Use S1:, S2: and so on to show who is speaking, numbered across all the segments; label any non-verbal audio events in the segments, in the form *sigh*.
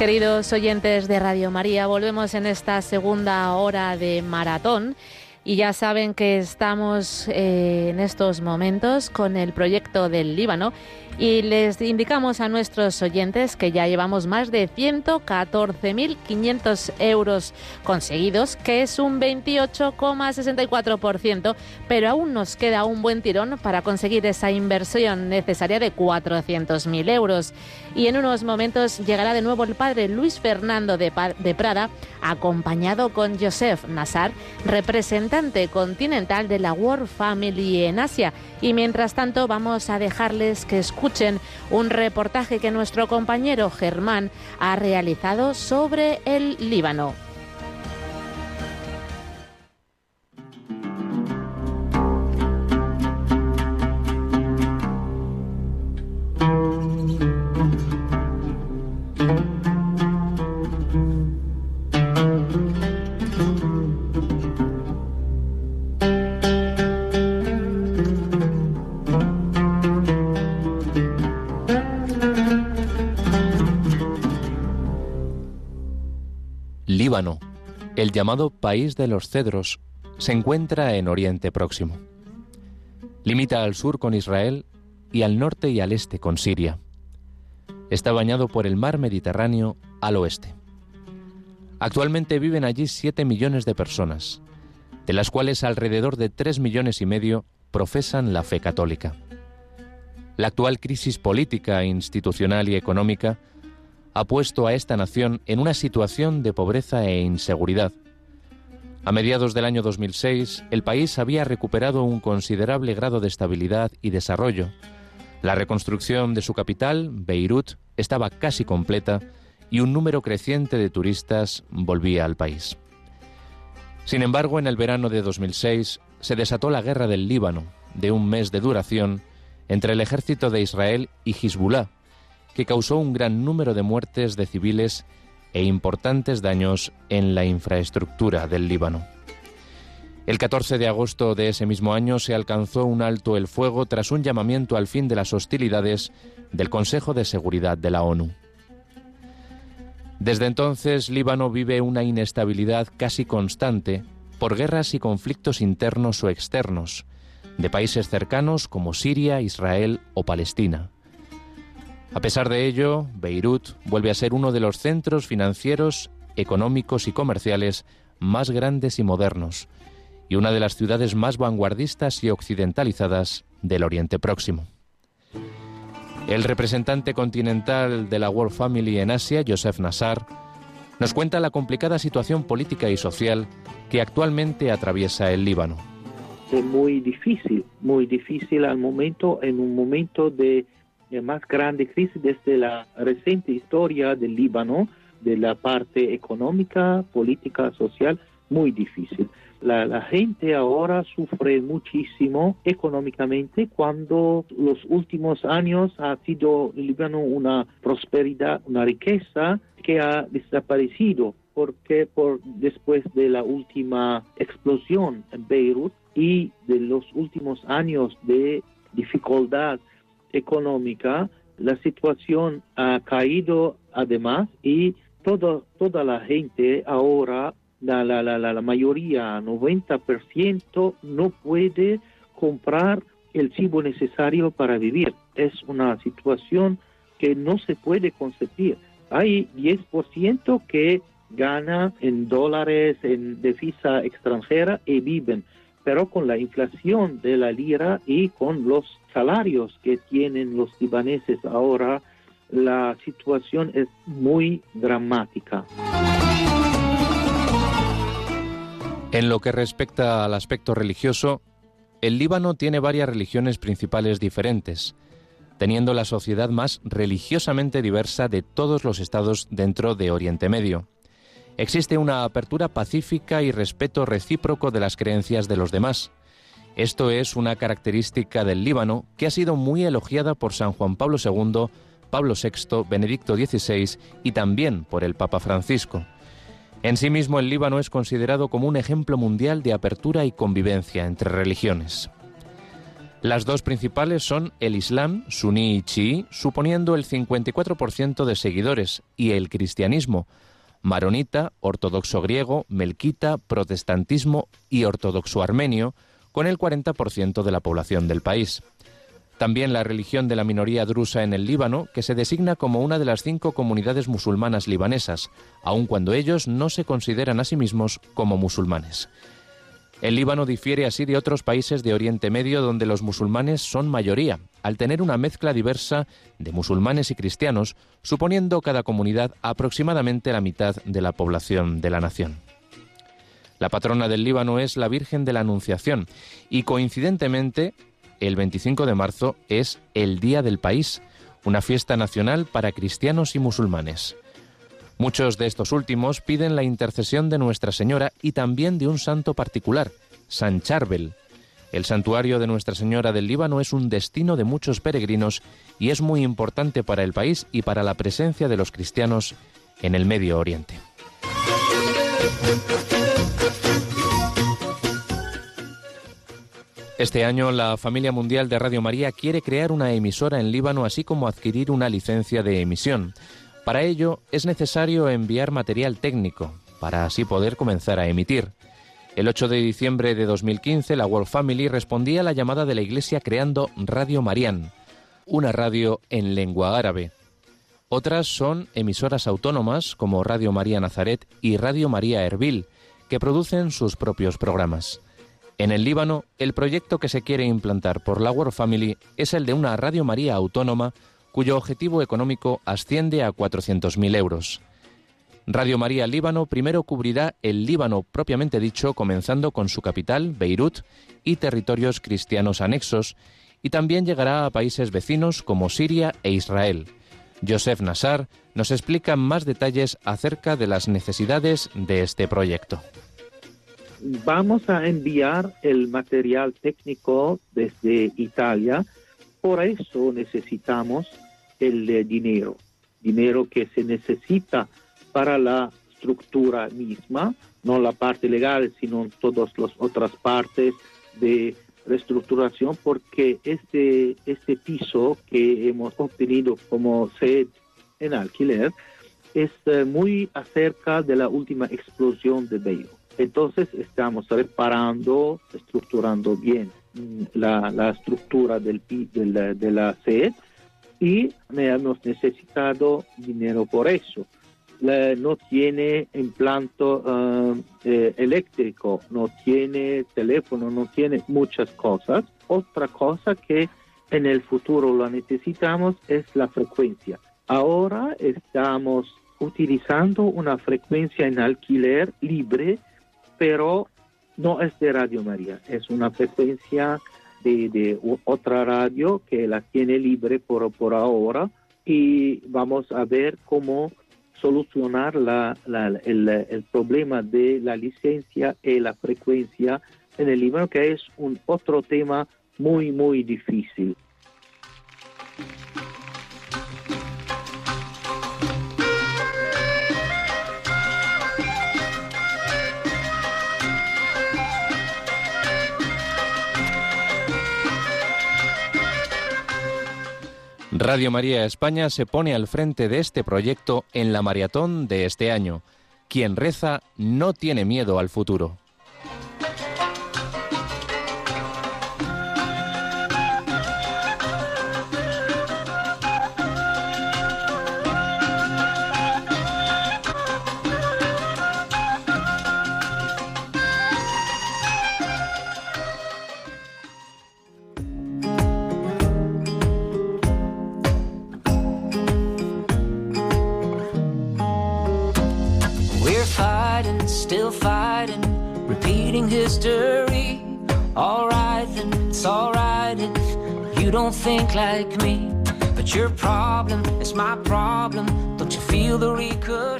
S1: Queridos oyentes de Radio María, volvemos en esta segunda hora de maratón y ya saben que estamos eh, en estos momentos con el proyecto del Líbano y les indicamos a nuestros oyentes que ya llevamos más de 114.500 euros conseguidos, que es un 28,64%, pero aún nos queda un buen tirón para conseguir esa inversión necesaria de 400.000 euros. Y en unos momentos llegará de nuevo el padre Luis Fernando de, de Prada, acompañado con Joseph Nassar, representante continental de la World Family en Asia. Y mientras tanto vamos a dejarles que escuchen un reportaje que nuestro compañero Germán ha realizado sobre el Líbano.
S2: El llamado País de los Cedros, se encuentra en Oriente Próximo. Limita al sur con Israel y al norte y al este con Siria. Está bañado por el mar Mediterráneo al oeste. Actualmente viven allí 7 millones de personas, de las cuales alrededor de 3 millones y medio profesan la fe católica. La actual crisis política, institucional y económica ha puesto a esta nación en una situación de pobreza e inseguridad. A mediados del año 2006, el país había recuperado un considerable grado de estabilidad y desarrollo. La reconstrucción de su capital, Beirut, estaba casi completa y un número creciente de turistas volvía al país. Sin embargo, en el verano de 2006 se desató la guerra del Líbano, de un mes de duración, entre el ejército de Israel y Hezbollah, que causó un gran número de muertes de civiles e importantes daños en la infraestructura del Líbano. El 14 de agosto de ese mismo año se alcanzó un alto el fuego tras un llamamiento al fin de las hostilidades del Consejo de Seguridad de la ONU. Desde entonces, Líbano vive una inestabilidad casi constante por guerras y conflictos internos o externos, de países cercanos como Siria, Israel o Palestina. A pesar de ello, Beirut vuelve a ser uno de los centros financieros, económicos y comerciales más grandes y modernos, y una de las ciudades más vanguardistas y occidentalizadas del Oriente Próximo. El representante continental de la World Family en Asia, Joseph Nassar, nos cuenta la complicada situación política y social que actualmente atraviesa el Líbano.
S3: Es muy difícil, muy difícil al momento, en un momento de más grande crisis desde la reciente historia del Líbano, de la parte económica, política, social, muy difícil. La, gente ahora sufre muchísimo económicamente cuando los últimos años ha sido el Líbano una prosperidad, una riqueza que ha desaparecido porque por después de la última explosión en Beirut y de los últimos años de dificultad económica, la situación ha caído además y todo, toda la gente ahora, la, la, la, la mayoría, 90%, no puede comprar el chivo necesario para vivir. Es una situación que no se puede concebir. Hay 10% que gana en dólares, en divisa extranjera y viven pero con la inflación de la lira y con los salarios que tienen los libaneses ahora, la situación es muy dramática.
S2: En lo que respecta al aspecto religioso, el Líbano tiene varias religiones principales diferentes, teniendo la sociedad más religiosamente diversa de todos los estados dentro de Oriente Medio existe una apertura pacífica y respeto recíproco de las creencias de los demás. Esto es una característica del Líbano que ha sido muy elogiada por San Juan Pablo II, Pablo VI, Benedicto XVI y también por el Papa Francisco. En sí mismo el Líbano es considerado como un ejemplo mundial de apertura y convivencia entre religiones. Las dos principales son el Islam, suní y chií, suponiendo el 54% de seguidores, y el cristianismo, maronita, ortodoxo griego, melquita, protestantismo y ortodoxo armenio, con el 40% de la población del país. También la religión de la minoría drusa en el Líbano, que se designa como una de las cinco comunidades musulmanas libanesas, aun cuando ellos no se consideran a sí mismos como musulmanes. El Líbano difiere así de otros países de Oriente Medio donde los musulmanes son mayoría, al tener una mezcla diversa de musulmanes y cristianos, suponiendo cada comunidad aproximadamente la mitad de la población de la nación. La patrona del Líbano es la Virgen de la Anunciación y coincidentemente el 25 de marzo es el Día del País, una fiesta nacional para cristianos y musulmanes. Muchos de estos últimos piden la intercesión de Nuestra Señora y también de un santo particular, San Charbel. El santuario de Nuestra Señora del Líbano es un destino de muchos peregrinos y es muy importante para el país y para la presencia de los cristianos en el Medio Oriente. Este año la familia mundial de Radio María quiere crear una emisora en Líbano así como adquirir una licencia de emisión. Para ello es necesario enviar material técnico para así poder comenzar a emitir. El 8 de diciembre de 2015 la World Family respondía a la llamada de la Iglesia creando Radio Marián, una radio en lengua árabe. Otras son emisoras autónomas como Radio María Nazaret y Radio María Erbil, que producen sus propios programas. En el Líbano, el proyecto que se quiere implantar por la World Family es el de una Radio María autónoma cuyo objetivo económico asciende a 400.000 euros. Radio María Líbano primero cubrirá el Líbano propiamente dicho, comenzando con su capital, Beirut, y territorios cristianos anexos, y también llegará a países vecinos como Siria e Israel. Joseph Nassar nos explica más detalles acerca de las necesidades de este proyecto
S3: vamos a enviar el material técnico desde Italia, por eso necesitamos el dinero, dinero que se necesita para la estructura misma, no la parte legal, sino todas las otras partes de reestructuración, porque este, este piso que hemos obtenido como sed en alquiler es eh, muy acerca de la última explosión de Beirut. Entonces estamos reparando, estructurando bien mm, la, estructura del, de la sed y hemos necesitado dinero por eso. no tiene implante eh, eh, eléctrico, no tiene teléfono, no tiene muchas cosas. Otra cosa que en el futuro lo necesitamos es la frecuencia. Ahora estamos utilizando una frecuencia en alquiler libre pero no es de Radio María, es una frecuencia de, otra radio que la tiene libre por, por ahora y vamos a ver cómo solucionar el, el, problema de la licencia y la frecuencia en el Líbano, que es un otro tema muy, muy difícil.
S2: Radio María España se pone al frente de este proyecto en la maratón de este año. Quien reza no tiene miedo al futuro.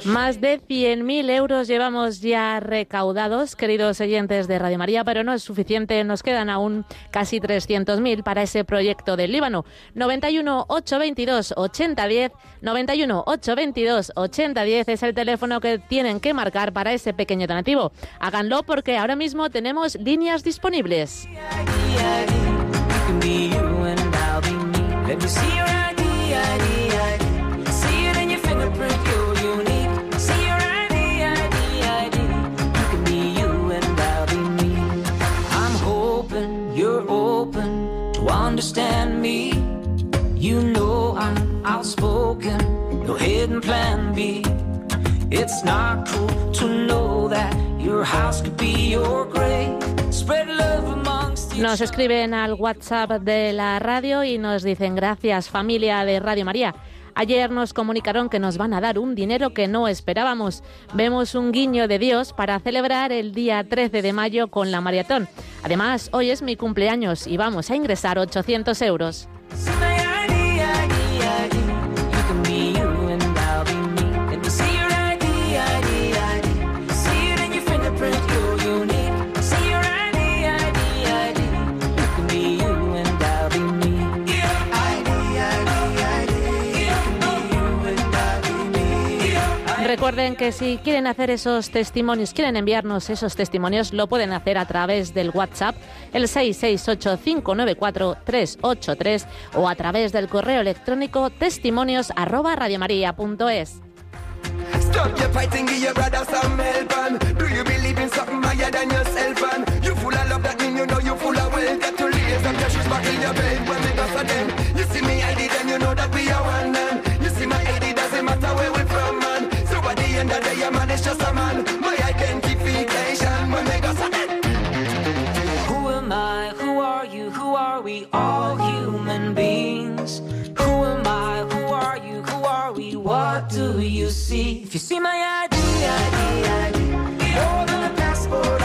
S1: Más de 100.000 euros llevamos ya recaudados, queridos oyentes de Radio María, pero no es suficiente, nos quedan aún casi 300.000 para ese proyecto del Líbano. 91 822 8010, 91 822 8010 es el teléfono que tienen que marcar para ese pequeño donativo. Háganlo porque ahora mismo tenemos líneas disponibles.
S4: Understand me. You know I'm outspoken, no hidden plan. It's not to know that your house could be your grave. Spread love
S1: Nos escriben al WhatsApp de la radio y nos dicen gracias familia de Radio María. Ayer nos comunicaron que nos van a dar un dinero que no esperábamos. Vemos un guiño de Dios para celebrar el día 13 de mayo con la maratón. Además, hoy es mi cumpleaños y vamos a ingresar 800 euros. Recuerden que si quieren hacer esos testimonios, quieren enviarnos esos testimonios, lo pueden hacer a través del WhatsApp, el 668-594-383 o a través del correo electrónico testimonios arroba
S5: fighting, give your brother some help and Do you believe in something higher than yourself and You full of love, that mean you know you full of wealth. Get to lace up your back in your bed when are we?
S4: All human beings. Who am I? Who are you? Who are we? What do you see? If you see my ID, ID, ID. A passport,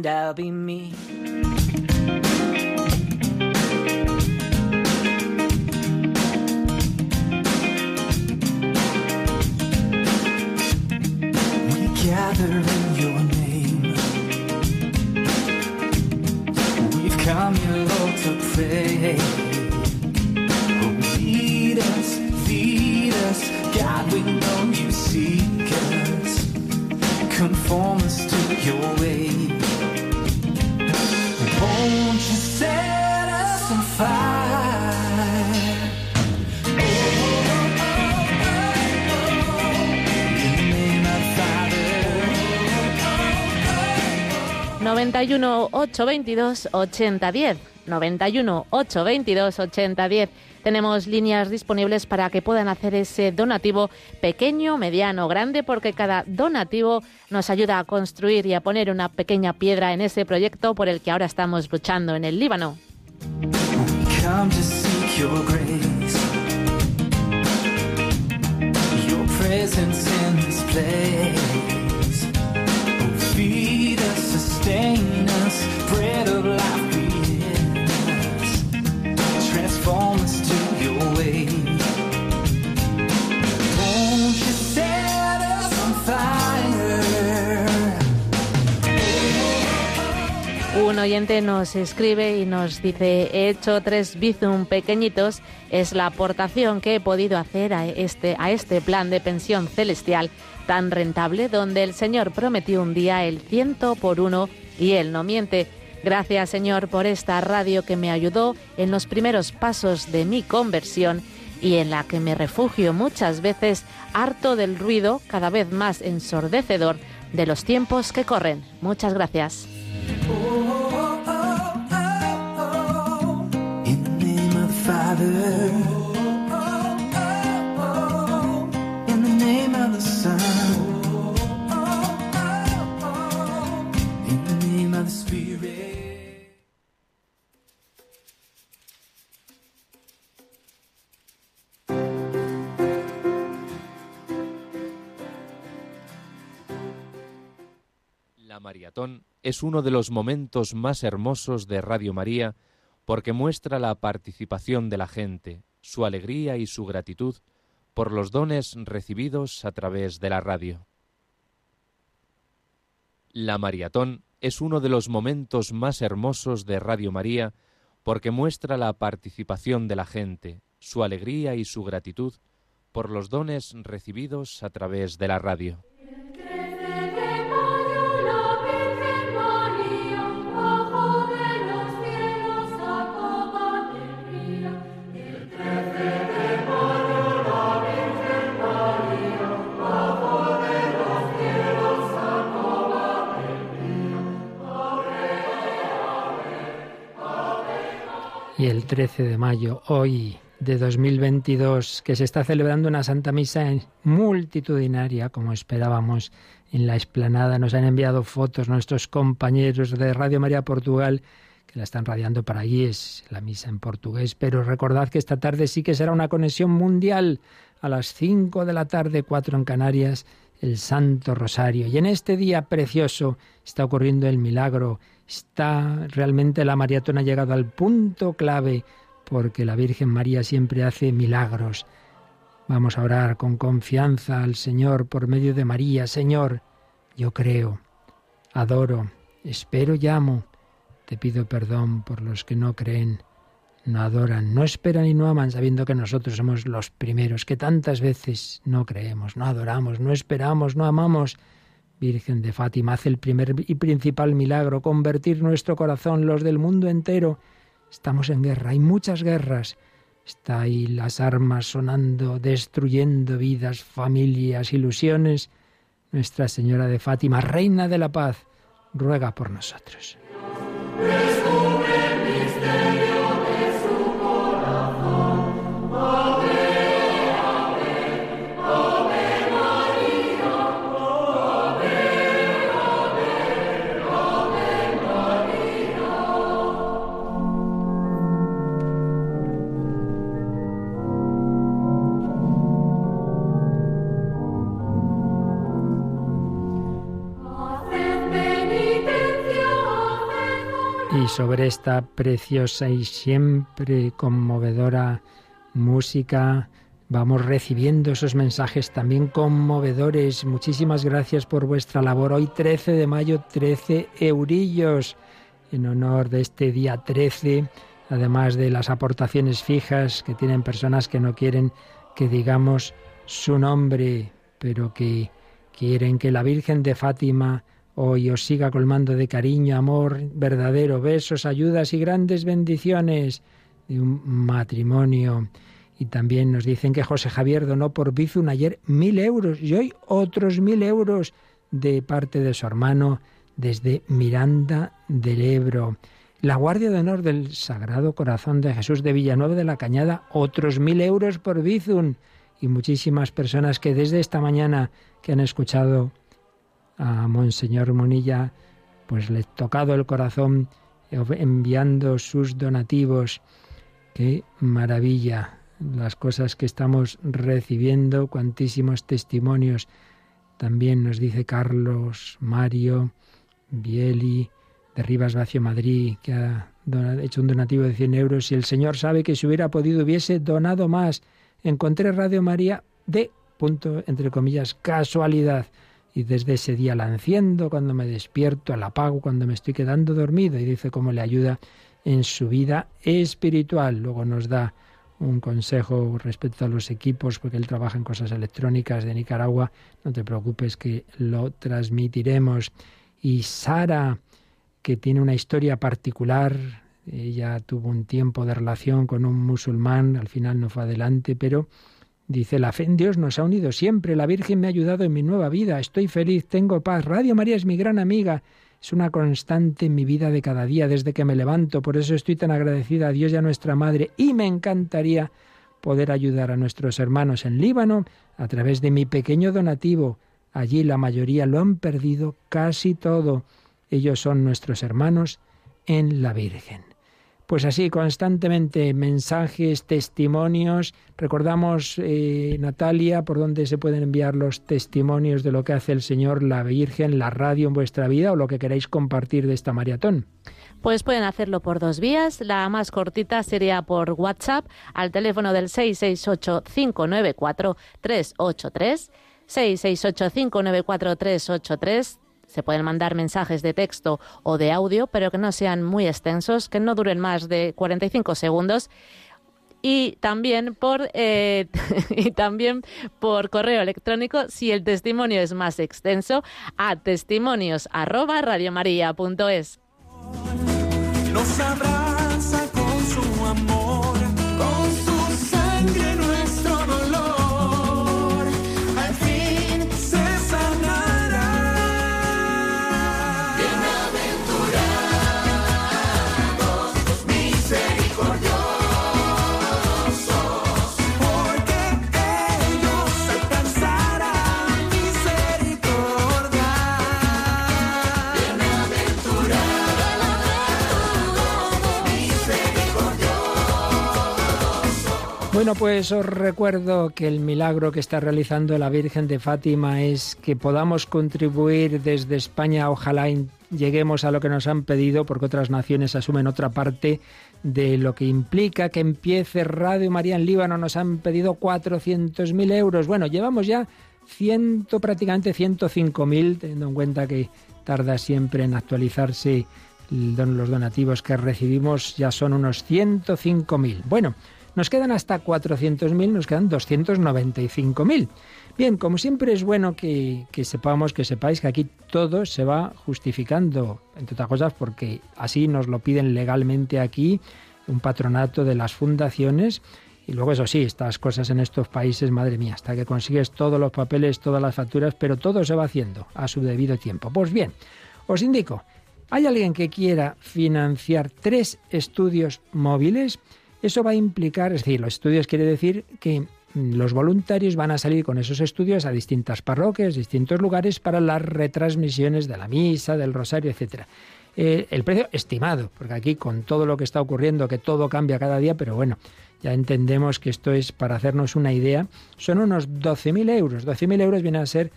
S4: and I'll be me.
S1: 91 822 8010. 91 822 8010. Tenemos líneas disponibles para que puedan hacer ese donativo pequeño, mediano, grande, porque cada donativo nos ayuda a construir y a poner una pequeña piedra en ese proyecto por el que ahora estamos luchando en el Líbano.
S6: Presence in this.
S1: Un oyente nos escribe y nos dice, he hecho tres bizum pequeñitos, es la aportación que he podido hacer a este, a este plan de pensión celestial tan rentable donde el Señor prometió un día el ciento por uno y Él no miente. Gracias Señor por esta radio que me ayudó en los primeros pasos de mi conversión y en la que me refugio muchas veces harto del ruido cada vez más ensordecedor de los tiempos que corren. Muchas gracias.
S6: Of the Spirit.
S2: La maratón es uno de los momentos más hermosos de Radio María porque muestra la participación de la gente, su alegría y su gratitud por los dones recibidos a través de la radio. La maratón es uno de los momentos más hermosos de Radio María porque muestra la participación de la gente, su alegría y su gratitud por los dones recibidos a través de la radio.
S7: Y el 13 de mayo, hoy de 2022, que se está celebrando una Santa Misa multitudinaria, como esperábamos en la explanada. Nos han enviado fotos nuestros compañeros de Radio María Portugal, que la están radiando para allí, es la misa en portugués. Pero recordad que esta tarde sí que será una conexión mundial a las 5 de la tarde, 4 en Canarias, el Santo Rosario. Y en este día precioso está ocurriendo el milagro Está realmente la maratona ha llegado al punto clave porque la Virgen María siempre hace milagros. Vamos a orar con confianza al Señor por medio de María. Señor, yo creo, adoro, espero y amo. Te pido perdón por los que no creen, no adoran, no esperan y no aman, sabiendo que nosotros somos los primeros, que tantas veces no creemos, no adoramos, no esperamos, no amamos. Virgen de Fátima, hace el primer y principal milagro, convertir nuestro corazón, los del mundo entero. Estamos en guerra, hay muchas guerras. Está ahí las armas sonando, destruyendo vidas, familias, ilusiones. Nuestra Señora de Fátima, Reina de la Paz, ruega por nosotros. Sobre esta preciosa y siempre conmovedora música. Vamos recibiendo esos mensajes también conmovedores. Muchísimas gracias por vuestra labor. Hoy 13 de mayo, 13 eurillos en honor de este día 13, además de las aportaciones fijas que tienen personas que no quieren que digamos su nombre, pero que quieren que la Virgen de Fátima hoy os siga colmando de cariño, amor verdadero, besos, ayudas y grandes bendiciones de un matrimonio. Y también nos dicen que José Javier donó por Bizun ayer mil euros y hoy otros mil euros de parte de su hermano desde Miranda del Ebro. La Guardia de Honor del Sagrado Corazón de Jesús de Villanueva de la Cañada, otros mil euros por Bizun. Y muchísimas personas que desde esta mañana que han escuchado a Monseñor Monilla, pues le he tocado el corazón enviando sus donativos. Qué maravilla las cosas que estamos recibiendo, cuantísimos testimonios. También nos dice Carlos, Mario, Bieli, de Rivas Vacio Madrid, que ha hecho un donativo de 100 euros y el Señor sabe que si hubiera podido hubiese donado más. Encontré Radio María de, punto, entre comillas, casualidad y desde ese día la enciendo cuando me despierto, la apago cuando me estoy quedando dormido y dice cómo le ayuda en su vida espiritual. Luego nos da un consejo respecto a los equipos, porque él trabaja en cosas electrónicas de Nicaragua. No te preocupes que lo transmitiremos. Y Sara, que tiene una historia particular, ella tuvo un tiempo de relación con un musulmán, al final no fue adelante, pero Dice, la fe en Dios nos ha unido siempre, la Virgen me ha ayudado en mi nueva vida, estoy feliz, tengo paz, Radio María es mi gran amiga, es una constante en mi vida de cada día desde que me levanto, por eso estoy tan agradecida a Dios y a nuestra Madre y me encantaría poder ayudar a nuestros hermanos en Líbano a través de mi pequeño donativo. Allí la mayoría lo han perdido casi todo. Ellos son nuestros hermanos en la Virgen. Pues así, constantemente mensajes, testimonios. Recordamos, eh, Natalia, por dónde se pueden enviar los testimonios de lo que hace el Señor, la Virgen, la radio en vuestra vida o lo que queráis compartir de esta maratón.
S1: Pues pueden hacerlo por dos vías. La más cortita sería por WhatsApp al teléfono del 668-594-383. 668-594-383 se pueden mandar mensajes de texto o de audio, pero que no sean muy extensos, que no duren más de 45 segundos. Y también por eh, *laughs* y también por correo electrónico si el testimonio es más extenso a testimonios
S7: Bueno, pues os recuerdo que el milagro que está realizando la Virgen de Fátima es que podamos contribuir desde España, ojalá lleguemos a lo que nos han pedido, porque otras naciones asumen otra parte de lo que implica que empiece Radio María en Líbano. Nos han pedido 400.000 euros. Bueno, llevamos ya ciento, prácticamente 105.000, teniendo en cuenta que tarda siempre en actualizarse los donativos que recibimos, ya son unos 105.000. Bueno, nos quedan hasta 400.000, nos quedan 295.000. Bien, como siempre es bueno que, que sepamos, que sepáis que aquí todo se va justificando, entre otras cosas porque así nos lo piden legalmente aquí, un patronato de las fundaciones. Y luego eso sí, estas cosas en estos países, madre mía, hasta que consigues todos los papeles, todas las facturas, pero todo se va haciendo a su debido tiempo. Pues bien, os indico, ¿hay alguien que quiera financiar tres estudios móviles? Eso va a implicar, es decir, los estudios quiere decir que mm, los voluntarios van a salir con esos estudios a distintas parroquias, distintos lugares para las retransmisiones de la misa, del rosario, etcétera. Eh, el precio estimado, porque aquí con todo lo que está ocurriendo, que todo cambia cada día, pero bueno, ya entendemos que esto es para hacernos una idea, son unos 12.000 euros. 12.000 euros viene a ser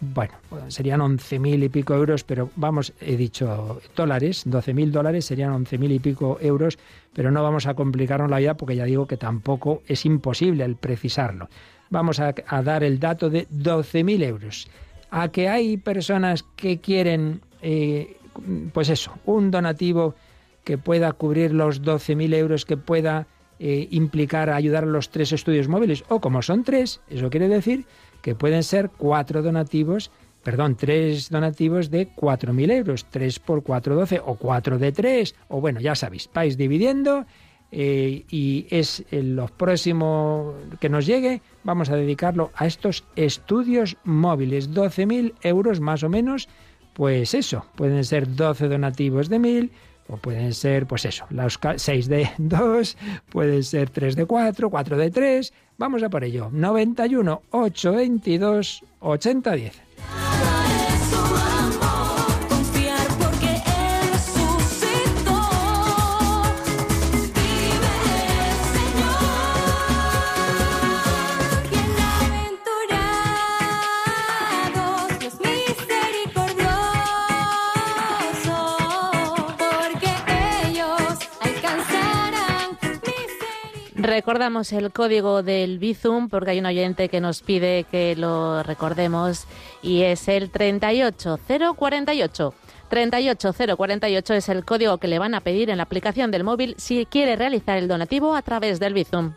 S7: bueno, serían 11.000 y pico euros, pero vamos, he dicho dólares, 12.000 dólares serían 11.000 y pico euros, pero no vamos a complicarnos la vida porque ya digo que tampoco es imposible el precisarlo. Vamos a, dar el dato de 12.000 euros. A que hay personas que quieren, eh, pues eso, un donativo que pueda cubrir los 12.000 euros, que pueda eh, implicar ayudar a los tres estudios móviles, o como son tres, eso quiere decir que pueden ser cuatro donativos, perdón, tres donativos de 4.000 euros, 3 por 4, 12, o 4 de 3, o bueno, ya sabéis, vais dividiendo eh, y es en los próximos que nos llegue, vamos a dedicarlo a estos estudios móviles, 12.000 euros más o menos, pues eso, pueden ser 12 donativos de 1.000, o pueden ser, pues eso, los 6 de *laughs* 2, pueden ser 3 de 4, 4 de 3. Vamos a por ello. 91 822 8010.
S1: Recordamos el código del Bizum porque hay un oyente que nos pide que lo recordemos y es el 38048. 38048 es el código que le van a pedir en la aplicación del móvil si quiere realizar el donativo a través del Bizum.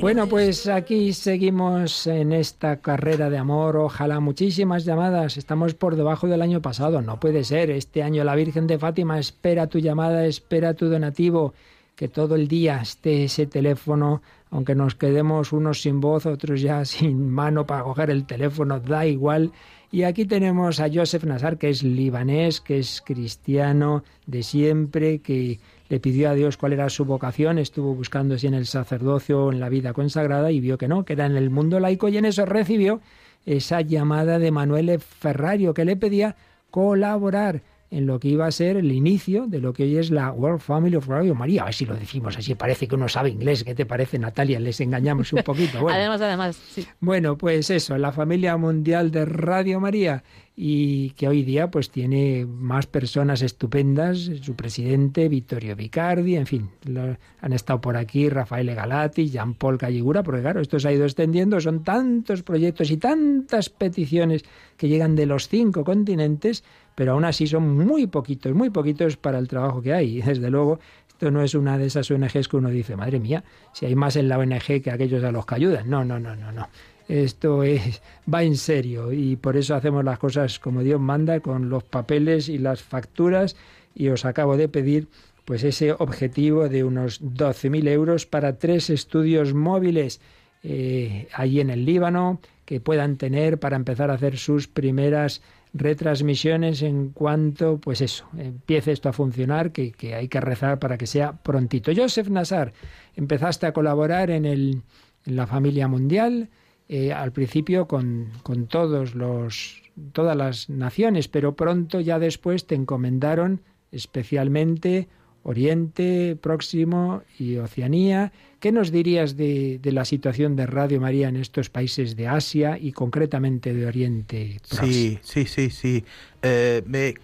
S7: Bueno, pues aquí seguimos en esta carrera de amor. Ojalá muchísimas llamadas. Estamos por debajo del año pasado. No puede ser. Este año la Virgen de Fátima espera tu llamada, espera tu donativo. Que todo el día esté ese teléfono, aunque nos quedemos unos sin voz, otros ya *laughs* sin mano para coger el teléfono, da igual. Y aquí tenemos a Joseph Nassar, que es libanés, que es cristiano de siempre, que le pidió a Dios cuál era su vocación, estuvo buscando si en el sacerdocio o en la vida consagrada y vio que no, que era en el mundo laico y en eso recibió esa llamada de Manuel Ferrario que le pedía colaborar en lo que iba a ser el inicio de lo que hoy es la World Family of Radio María. A ver si lo decimos así, parece que uno sabe inglés. ¿Qué te parece, Natalia? Les engañamos un poquito. *laughs* Bueno.
S1: Además, además, sí.
S7: Bueno, pues eso, la familia mundial de Radio María y que hoy día pues tiene más personas estupendas, su presidente Vittorio Vicardi, en fin, lo- han estado por aquí Rafael Galati, Jean Paul Calligura, porque claro, esto se ha ido extendiendo, son tantos proyectos y tantas peticiones que llegan de los cinco continentes, pero aún así son muy poquitos, muy poquitos para el trabajo que hay. Y *laughs* desde luego, esto no es una de esas ONGs que uno dice, madre mía, si hay más en la ONG que aquellos a los que ayudan. No, no, no, no, no. Esto es, *laughs* va en serio y por eso hacemos las cosas como Dios manda, con los papeles y las facturas. Y os acabo de pedir pues ese objetivo de unos 12.000 euros para tres estudios móviles eh, allí en el Líbano que puedan tener para empezar a hacer sus primeras retransmisiones en cuanto, pues eso, empiece esto a funcionar, que, que hay que rezar para que sea prontito. Joseph Nassar, empezaste a colaborar en, el, la familia mundial, eh, al principio con, con todos los, todas las naciones, pero pronto ya después te encomendaron especialmente Oriente Próximo y Oceanía. ¿Qué nos dirías de, de la situación de Radio María en estos países de Asia y concretamente de Oriente Próximo?
S8: Sí, sí, sí, sí. Eh, me-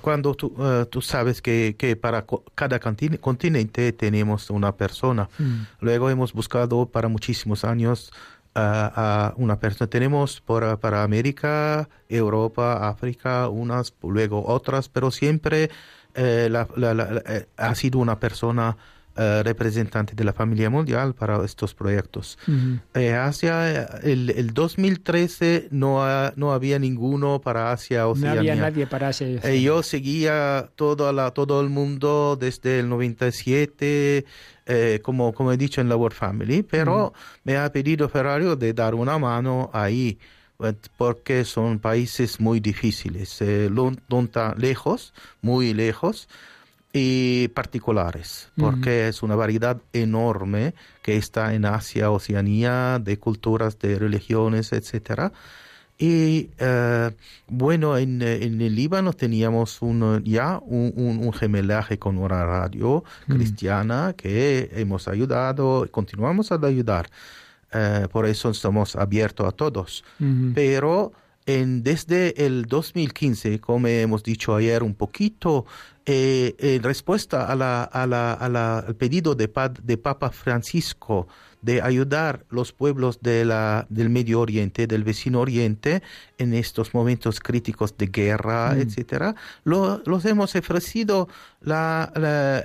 S8: cuando tú, eh, tú sabes que, que para cada contin- continente tenemos una persona,
S7: Mm.
S8: luego hemos buscado para muchísimos años a, a una persona. Tenemos por, para América, Europa, África, unas, luego otras, pero siempre eh, la- la- la- eh, ha sido una persona eh, representante de la familia mundial para estos proyectos.
S7: Ujú.
S8: Eh, Asia, el, el 2013 no, ha- no había ninguno para Asia
S7: No
S8: Oceanía.
S7: había nadie para ese.
S8: Eh, yo seguía todo, la, todo el mundo desde el 97, eh, como, como he dicho en la World Family, pero me ha pedido Ferrario de dar una mano ahí, eh, porque son países muy difíciles, eh, lejos, muy lejos y particulares, porque es una variedad enorme que está en Asia, Oceanía, de culturas, de religiones, etcétera. Y eh, bueno, en, en el Líbano teníamos un, ya un, un- un gemelaje con una radio cristiana que hemos ayudado continuamos a ayudar. Eh, por eso estamos abiertos a todos. Pero en, desde el 2015, como hemos dicho ayer un poquito, eh, en respuesta a la, a la- a la- al pedido de Papa Francisco de ayudar los pueblos de la, del Medio Oriente, del vecino Oriente, en estos momentos críticos de guerra, etcétera, lo- los hemos ofrecido la, la-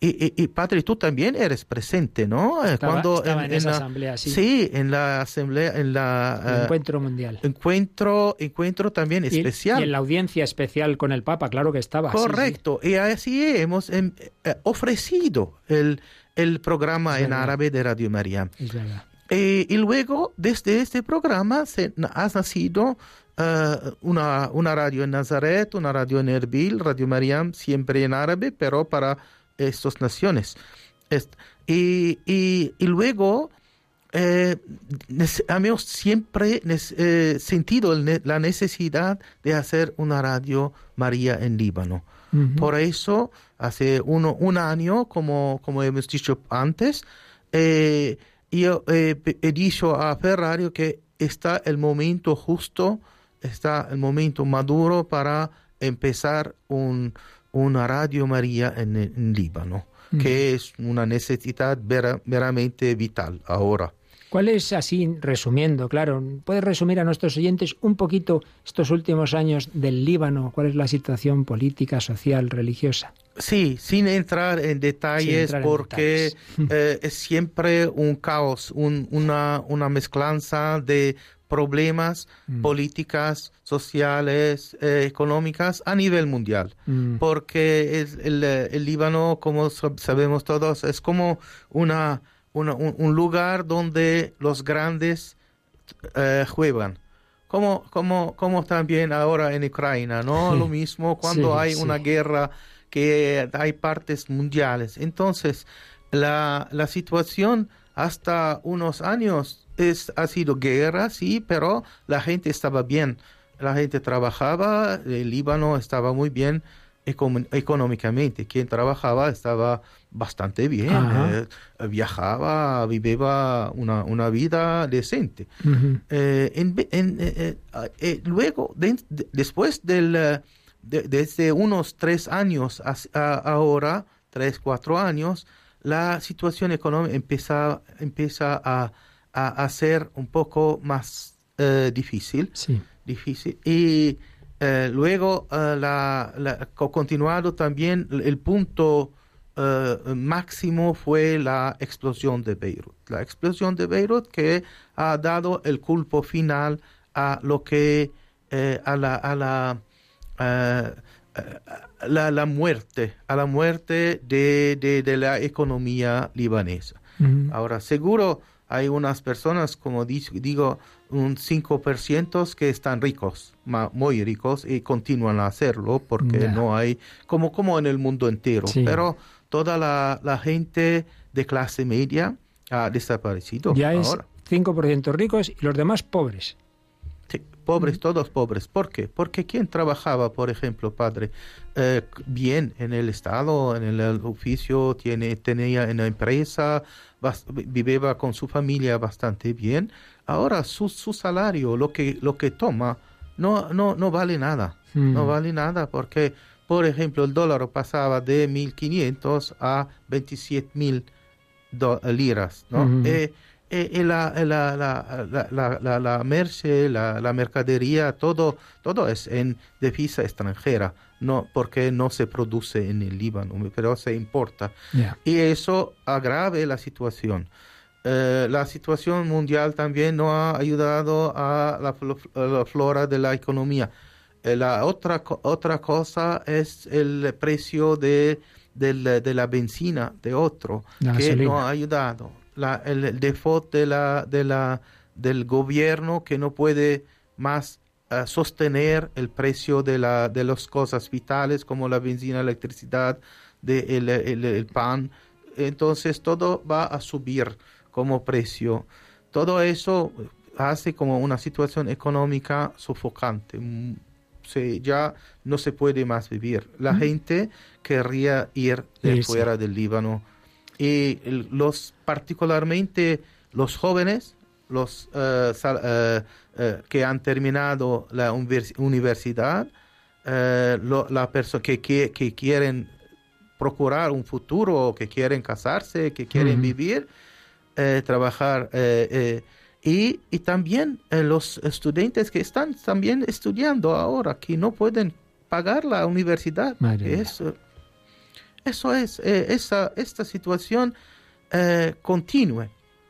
S8: y, y- y, padre, tú también eres presente, ¿no? Eh,
S7: Estaba- estaba en esa asamblea, sí.
S8: Sí, en la asamblea, en la
S7: El
S8: eh,
S7: encuentro mundial.
S8: encuentro, encuentro también especial.
S7: Y, en la audiencia especial con el Papa, claro que estaba. sí, sí.
S8: Correcto. Y así hemos em, eh, ofrecido el, el programa en árabe de Radio María. Eh, y luego, desde este programa, se, ha nacido eh, una, una radio en Nazaret, una radio en Erbil, Radio Mariam, siempre en árabe, pero para estas naciones. Est- y, y, y luego, eh, hemos siempre eh, sentido la necesidad de hacer una radio María en Líbano. Por eso, hace uno, un año, como, como hemos dicho antes, eh, yo eh, he dicho a Ferrario que está el momento justo, está el momento maduro para empezar un, una Radio María en, en Líbano, que es una necesidad vera- veramente vital ahora.
S7: ¿Cuál es, así resumiendo, claro, puedes resumir a nuestros oyentes un poquito estos últimos años del Líbano? ¿Cuál es la situación política, social, religiosa?
S8: Sí, sin entrar en detalles
S7: entrar en
S8: porque eh, es siempre un caos, un- una, una mezclanza de problemas,
S7: Mm.
S8: políticas, sociales, eh, económicas a nivel mundial.
S7: Mm.
S8: Porque es- el, el Líbano, como sab- sabemos todos, es como una, una- un, un lugar donde los grandes eh, juegan. Como, como, como también ahora en Ucrania, ¿no?
S7: Sí.
S8: Lo mismo cuando
S7: Sí,
S8: hay
S7: sí.
S8: una guerra que hay partes mundiales. Entonces, la, la situación hasta unos años es, ha sido guerra, sí, pero la gente estaba bien. La gente trabajaba, el Líbano estaba muy bien económicamente. Quien trabajaba estaba bastante bien, eh, viajaba, vivía una, una vida decente. Eh, en ve- en, eh, luego, de- de- después del, de- desde unos tres años a- ahora, tres, cuatro años, la situación económica empieza, empieza a, a, ser un poco más difícil
S7: Sí.
S8: difícil. Y luego la, la- co- continuado también el punto eh, máximo fue la explosión de Beirut. La explosión de Beirut que ha dado el culpo final a lo que eh, a la a la eh, eh, la, la muerte a la muerte de, de, de la economía libanesa. Ahora, seguro hay unas personas, como di- digo, un 5% que están ricos, muy ricos, y continúan a hacerlo porque no hay, como, como en el mundo entero.
S7: Sí.
S8: Pero toda la, la gente de clase media ha desaparecido
S7: Ya es
S8: ahora.
S7: 5% ricos y los demás pobres.
S8: Sí, pobres, todos pobres. ¿Por qué? Porque quien trabajaba, por ejemplo, padre, eh, bien en el Estado, en el, oficio, tiene, tenía en la empresa, vivía con su familia bastante bien, ahora su, su salario, lo que, lo que toma, no, no, no vale nada.
S7: Mm.
S8: No vale nada porque, por ejemplo, el dólar pasaba de 1.500 a 27.000 do- liras, ¿no?
S7: Ujú.
S8: Eh, eh, eh, la, eh, la, la, la, la, la, merce, la, mercadería, todo, todo es en divisa extranjera, no, porque no se produce en el Líbano, pero se importa.
S7: Ya.
S8: Y eso agrave la situación. Eh, la situación mundial también no ha ayudado a la, a la flora de la economía. Eh, la otra, otra cosa es el precio de, de la benzina, de otro,
S7: La
S8: que
S7: gasolina.
S8: no ha ayudado. La- el, el default de la, de la, del gobierno que no puede más eh, sostener el precio de, la, de las cosas vitales como la benzina, electricidad, de el, el- el pan. Entonces todo va a subir como precio. Todo eso hace como una situación económica sofocante. Se- ya no se puede más vivir. La gente querría ir de fuera del Líbano. Y los particularmente los jóvenes los sal- eh, eh, que han terminado la univers- universidad lo- la perso- que, que, que quieren procurar un futuro que quieren casarse que quieren vivir trabajar y, y también eh, los estudiantes que están también estudiando ahora que no pueden pagar la universidad
S7: Madre
S8: que
S7: mía.
S8: es, eh, eso es, eh, esa, esta situación eh.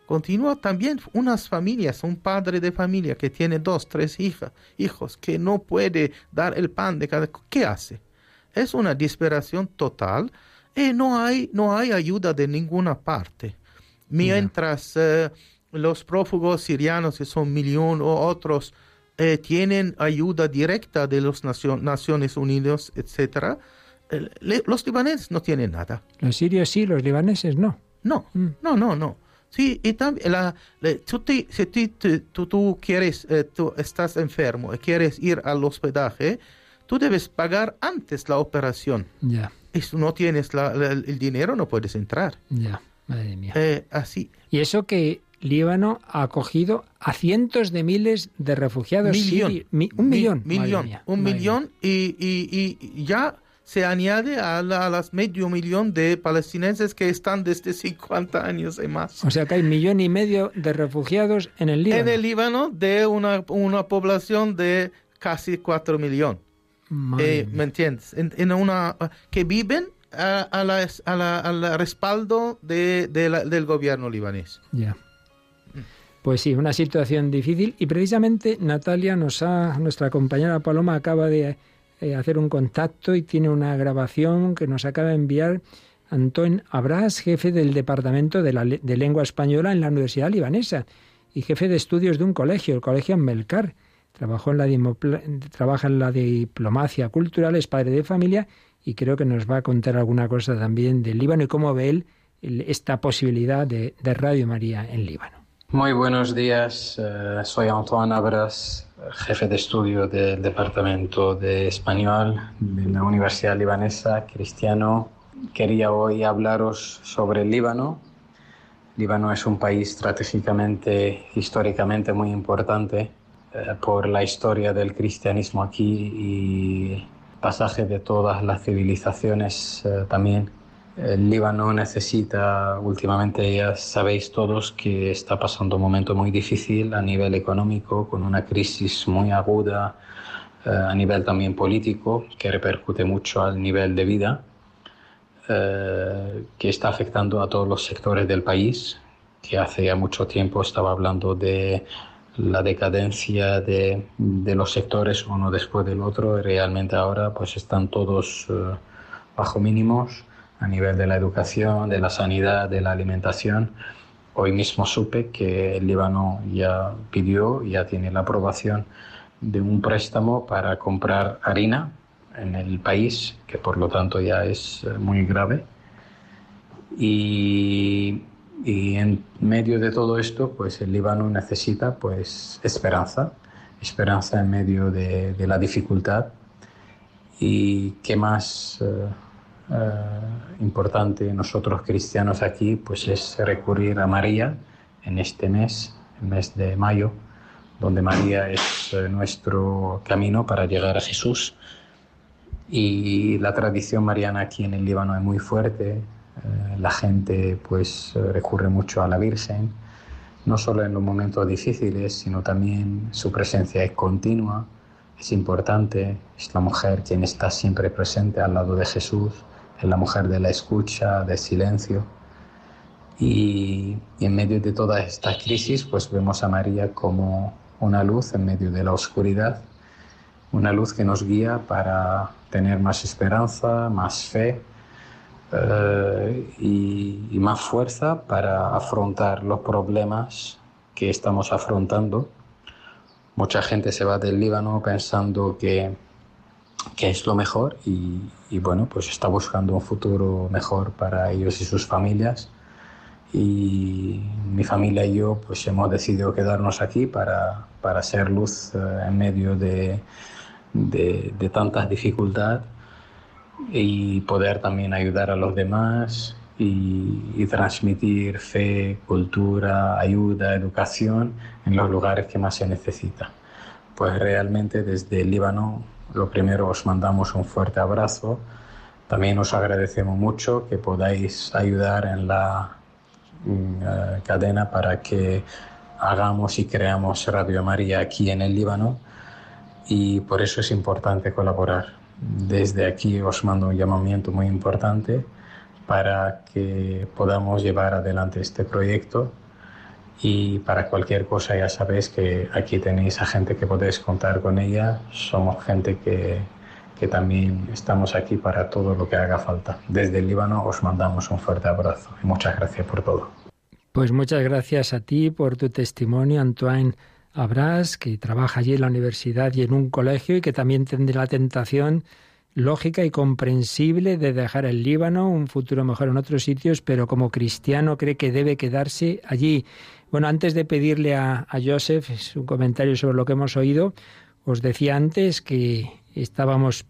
S8: Continúa también unas familias, un padre de familia que tiene dos, tres hijas, hijos, que no puede dar el pan de cada... ¿Qué hace? Es una desesperación total y no hay, no hay ayuda de ninguna parte. Mientras eh, los prófugos sirianos, que son millón o otros, eh, tienen ayuda directa de las Naciones Unidas, etcétera, eh, los libaneses no tienen nada.
S7: Los sirios sí, los libaneses no.
S8: No,
S7: Mm.
S8: no, no, no. Sí, y también, la, la- tú te- si te- tú, tú quieres, eh, tú estás enfermo y quieres ir al hospedaje, tú debes pagar antes la operación.
S7: Ya,
S8: Y si no tienes la- el dinero, no puedes entrar.
S7: ya. Madre mía.
S8: Así,
S7: Y eso que Líbano ha acogido a cientos de miles de refugiados
S8: millón.
S7: Mi- un
S8: Mi-
S7: millón.
S8: Millón,
S7: mía,
S8: un millón y, y- y ya se añade a, la- a las medio millón de palestineses que están desde 50 años y más.
S7: O sea que hay millón y medio de refugiados en el Líbano.
S8: En el Líbano de una, una población de casi 4 millones. Eh. ¿Me entiendes? En, en una que viven a, a la- a la- al respaldo de- de del gobierno libanés.
S7: Ya. Pues sí, una situación difícil y precisamente Natalia nos ha, nuestra compañera Paloma acaba de eh, hacer un contacto y tiene una grabación que nos acaba de enviar Antón Abras, jefe del Departamento de, la de Lengua Española en la Universidad Libanesa y jefe de estudios de un colegio, el Colegio Melcar. Trabajó en la trabaja en la diplomacia cultural, es padre de familia y creo que nos va a contar alguna cosa también del Líbano y cómo ve él esta posibilidad de Radio María en Líbano.
S9: Muy buenos días, eh, soy Antoine Abras, jefe de estudio del Departamento de Español de la Universidad Libanesa Cristiano. Quería hoy hablaros sobre el Líbano. Líbano es un país estratégicamente, históricamente muy importante eh, por la historia del cristianismo aquí y pasaje de todas las civilizaciones eh, también. El Líbano necesita, últimamente ya sabéis todos que está pasando un momento muy difícil a nivel económico, con una crisis muy aguda, eh, a nivel también político, que repercute mucho al nivel de vida, eh, que está afectando a todos los sectores del país, que hace ya mucho tiempo estaba hablando de la decadencia de, de los sectores uno después del otro y realmente ahora pues están todos eh, bajo mínimos a nivel de la educación, de la sanidad, de la alimentación. Hoy mismo supe que el Líbano ya pidió, ya tiene la aprobación de un préstamo para comprar harina en el país, que por lo tanto ya es eh, muy grave. Y, y en medio de todo esto, pues el Líbano necesita pues esperanza, esperanza en medio de, de la dificultad. Y qué más eh, eh, importante nosotros cristianos aquí, pues es recurrir a María en este mes, el mes de mayo, donde María es eh, nuestro camino para llegar a Jesús. Y la tradición mariana aquí en el Líbano es muy fuerte. Eh, la gente pues recurre mucho a la Virgen, no solo en los momentos difíciles, sino también su presencia es continua, es importante, es la mujer quien está siempre presente al lado de Jesús, la mujer de la escucha, del silencio. Y, en medio de toda esta crisis, pues vemos a María como una luz en medio de la oscuridad, una luz que nos guía para tener más esperanza, más fe eh, y más fuerza para afrontar los problemas que estamos afrontando. Mucha gente se va del Líbano pensando que, que es lo mejor y, bueno, pues está buscando un futuro mejor para ellos y sus familias. Y mi familia y yo pues hemos decidido quedarnos aquí para, para ser luz eh, en medio de, de, de tantas dificultades y poder también ayudar a los demás y, y transmitir fe, cultura, ayuda, educación en los lugares que más se necesita. Pues realmente desde el Líbano lo primero os mandamos un fuerte abrazo. También os agradecemos mucho que podáis ayudar en la mm, eh, cadena para que hagamos y creamos Radio María aquí en el Líbano y por eso es importante colaborar. Desde aquí os mando un llamamiento muy importante para que podamos llevar adelante este proyecto y para cualquier cosa ya sabéis que aquí tenéis a gente que podéis contar con ella. Somos gente que, que también estamos aquí para todo lo que haga falta. Desde el Líbano os mandamos un fuerte abrazo y muchas gracias por todo.
S7: Pues muchas gracias a ti por tu testimonio, Antoine Abras, que trabaja allí en la universidad y en un colegio y que también tendrá la tentación lógica y comprensible de dejar el Líbano, un futuro mejor en otros sitios, pero como cristiano cree que debe quedarse allí. Bueno, antes de pedirle a, a Joseph su comentario sobre lo que hemos oído, os decía antes que estábamos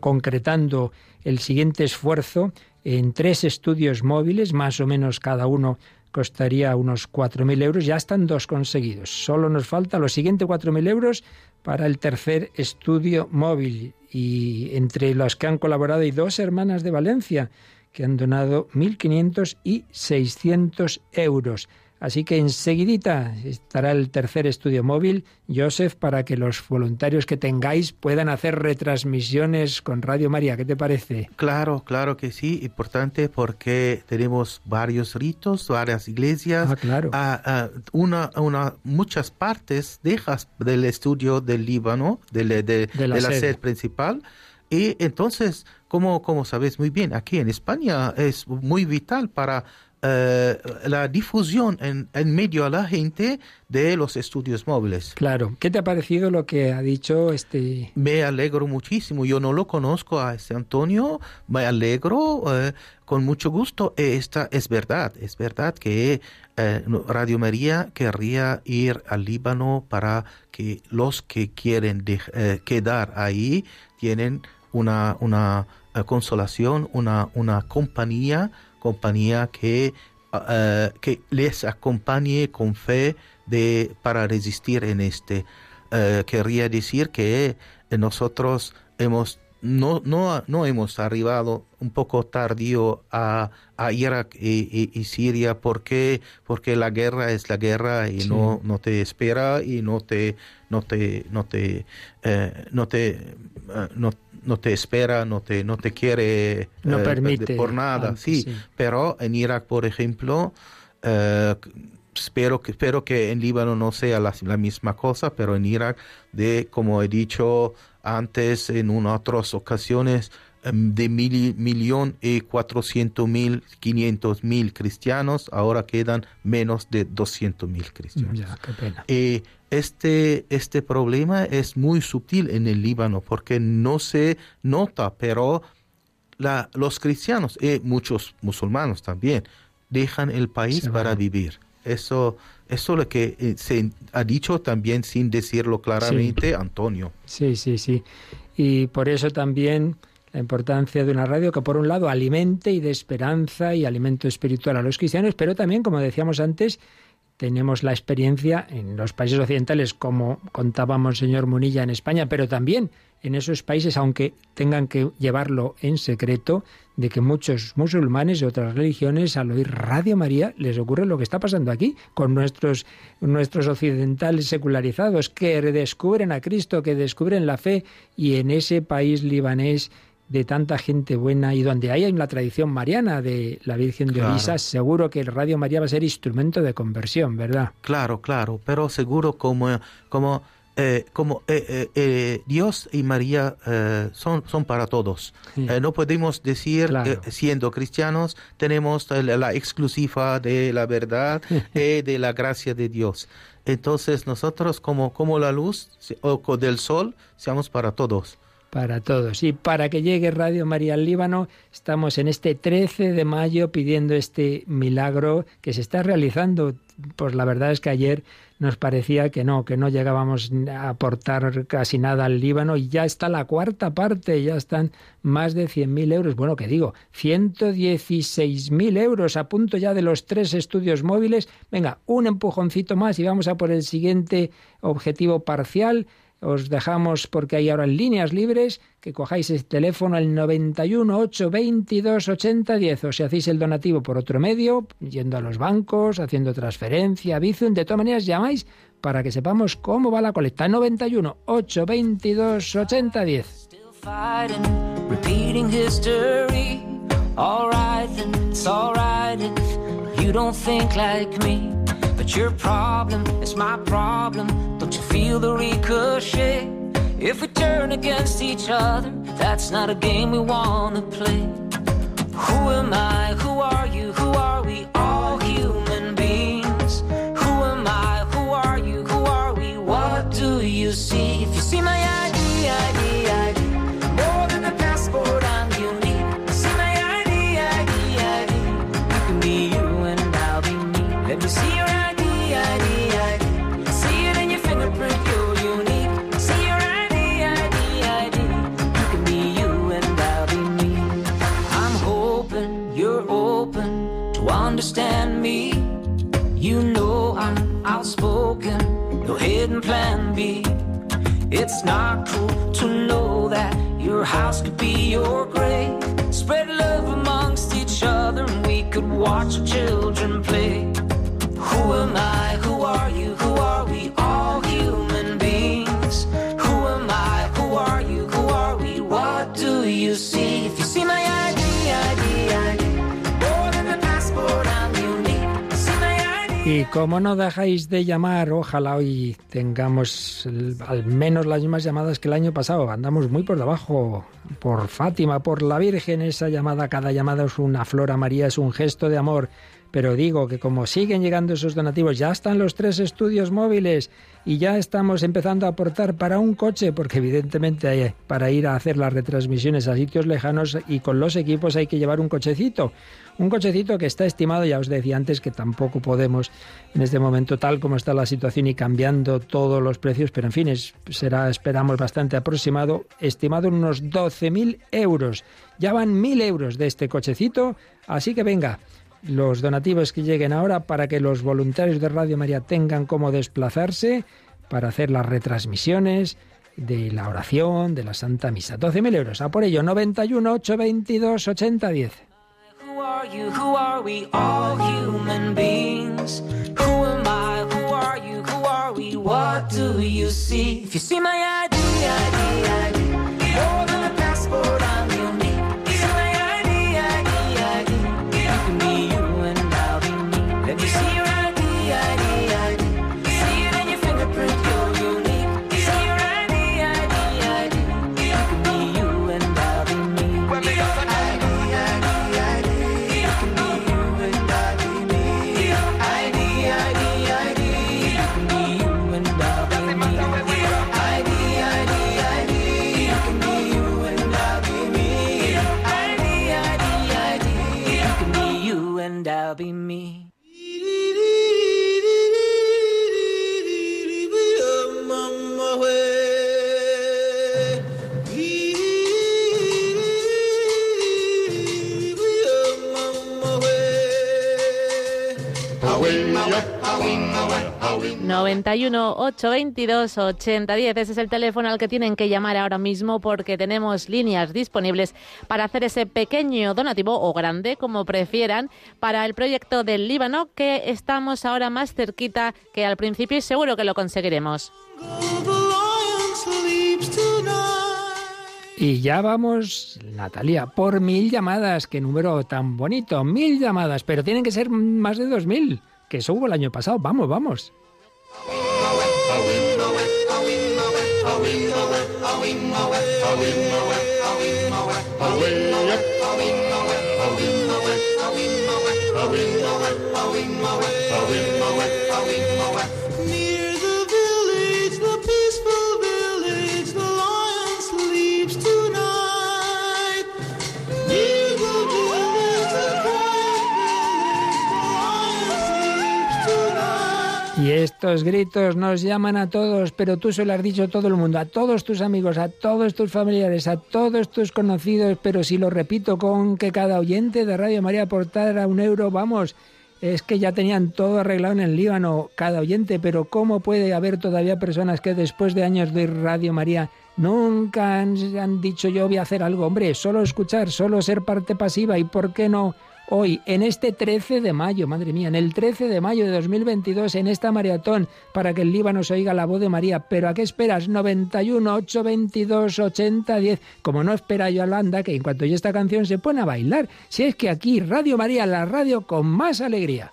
S7: concretando el siguiente esfuerzo en tres estudios móviles, más o menos cada uno costaría unos 4.000 euros, ya están dos conseguidos. Solo nos falta los siguientes 4.000 euros para el tercer estudio móvil. Y entre los que han colaborado hay dos hermanas de Valencia que han donado 1.500 y 600 euros. Así que enseguidita estará el tercer estudio móvil, Joseph, para que los voluntarios que tengáis puedan hacer retransmisiones con Radio María. ¿Qué te parece?
S8: Claro, claro que sí, importante porque tenemos varios ritos, varias iglesias,
S7: Ah, claro.
S8: ah, ah, una, una, muchas partes dejas del estudio del Líbano, del- de, de-
S7: De la
S8: de la
S7: sede.
S8: sede principal, y entonces, como, como sabes muy bien, aquí en España es muy vital para eh, la difusión en, en medio a la gente de los estudios móviles.
S7: Claro. ¿Qué te ha parecido lo que ha dicho este
S8: Me alegro muchísimo. Yo no lo conozco a este Antonio. Me alegro eh, con mucho gusto. Eh, Esta es verdad. Es verdad que Radio María querría ir al Líbano para que los que quieren eh, quedar ahí tienen una, una consolación, una, una compañía, compañía que, eh, que les acompañe con fe de, para resistir en este. Eh, querría decir que eh, nosotros hemos no, no, no hemos arribado un poco tardío a, a Irak y, y- y Siria porque, porque la guerra es la guerra y
S7: Sí.
S8: no, no te espera y no te no te no te eh, no te eh, no, no te espera no te no te quiere
S7: No
S8: eh,
S7: permite
S8: por nada
S7: antes,
S8: sí,
S7: sí.
S8: pero en Irak por ejemplo eh, espero que espero que en Líbano no sea la, la misma cosa pero en Irak de como he dicho antes en una otras ocasiones de mil, millón y cuatrocientos mil quinientos mil cristianos ahora quedan menos de doscientos mil cristianos
S7: Ya, qué pena.
S8: eh, este, este problema es muy sutil en el Líbano porque no se nota, pero la, los cristianos y muchos musulmanos también dejan el país para vivir. Eso eso lo que eh, se ha dicho también sin decirlo claramente Antonio.
S7: Sí, sí, sí. Y por eso también la importancia de una radio que por un lado alimente y dé esperanza y alimento espiritual a los cristianos, pero también, como decíamos antes, tenemos la experiencia en los países occidentales, como contábamos señor Munilla en España, pero también en esos países, aunque tengan que llevarlo en secreto, de que muchos musulmanes y otras religiones al oír Radio María les ocurre lo que está pasando aquí con nuestros, nuestros occidentales secularizados que descubren a Cristo, que descubren la fe y en ese país libanés de tanta gente buena y donde hay una tradición mariana de la Virgen de
S8: Claro.
S7: Orisa, seguro que el Radio María va a ser instrumento de conversión, ¿verdad?
S8: Claro, claro, pero seguro como, como, eh, como eh, eh, eh, Dios y María son, son para todos.
S7: Sí.
S8: No podemos decir,
S7: Claro.
S8: que siendo cristianos, tenemos la, la exclusiva de la verdad y de la gracia de Dios. Entonces nosotros como, como la luz o del sol, seamos para todos.
S7: Para todos. Y para que llegue Radio María al Líbano, estamos en este 13 de mayo pidiendo este milagro que se está realizando. Pues la verdad es que ayer nos parecía que no, que no llegábamos a aportar casi nada al Líbano y ya está la cuarta parte, ya están más de 100.000 euros. Bueno, que digo, 116.000 euros a punto ya de los tres estudios móviles. Venga, un empujoncito más y vamos a por el siguiente objetivo parcial. Os dejamos, porque hay ahora líneas libres, que cojáis el teléfono al 91 822 8010 o si hacéis el donativo por otro medio, yendo a los bancos, haciendo transferencia, Bizum, de todas maneras llamáis para que sepamos cómo va la colecta. 91 822 8010.
S4: Still fighting, repeating history. Alright then, it's alright if you don't think like me. But your problem it's my problem. Don't you feel the ricochet? If we turn against each other, that's not a game we wanna play. Who am I? Who are you? Who are we? All human beings. Who am I? Who are you? Who are we? What do you see? Outspoken, no hidden plan B. It's not cool to know that your house could be your grave. Spread love amongst each other and we could watch our children play. Who am I? Who
S7: Y como no dejáis de llamar, ojalá hoy tengamos al menos las mismas llamadas que el año pasado. Andamos muy por debajo, por Fátima, por la Virgen. Esa llamada, cada llamada es una flor a María, es un gesto de amor. Pero digo que como siguen llegando esos donativos, ya están los tres estudios móviles y ya estamos empezando a aportar para un coche, porque evidentemente eh, para ir a hacer las retransmisiones a sitios lejanos y con los equipos hay que llevar un cochecito. Un cochecito que está estimado, ya os decía antes, que tampoco podemos en este momento, tal como está la situación y cambiando todos los precios, pero en fin, es- será, esperamos, bastante aproximado, estimado en unos 12.000 euros. Ya van 1.000 euros de este cochecito, así que venga, los donativos que lleguen ahora para que los voluntarios de Radio María tengan cómo desplazarse para hacer las retransmisiones de la oración, de la Santa Misa. 12.000 euros. A por ello, 91 822 8010.
S4: Who are you? Who are we? All human beings. Who am I? Who are you? Who are we? What do you see? If you see my ID, ID, ID, more than a passport, I'm unique.
S1: 91 822 8010. Ese es el teléfono al que tienen que llamar ahora mismo porque tenemos líneas disponibles para hacer ese pequeño donativo o grande, como prefieran, para el proyecto del Líbano, que estamos ahora más cerquita que al principio y seguro que lo conseguiremos.
S7: Y ya vamos, Natalia, por mil llamadas. Qué número tan bonito. Mil llamadas, pero tienen que ser más de dos mil, que eso hubo el año pasado. Vamos, vamos.
S6: A away, away, A away, away, A away, away, A away, away, A away, away, A away, away,
S7: away, estos gritos nos llaman a todos, pero tú se lo has dicho a todo el mundo, a todos tus amigos, a todos tus familiares, a todos tus conocidos, pero si lo repito con que cada oyente de Radio María aportara un euro, vamos, es que ya tenían todo arreglado en el Líbano, cada oyente, pero ¿cómo puede haber todavía personas que después de años de Radio María nunca han, han dicho yo voy a hacer algo? Hombre, solo escuchar, solo ser parte pasiva y ¿por qué no? Hoy, en este 13 de mayo, madre mía, en el 13 de mayo de 2022, en esta maratón, para que el Líbano se oiga la voz de María. ¿Pero a qué esperas? 91, 822, 80, 10. Como no espera Yolanda, que en cuanto oye esta canción se pone a bailar. Si es que aquí, Radio María, la radio con más alegría.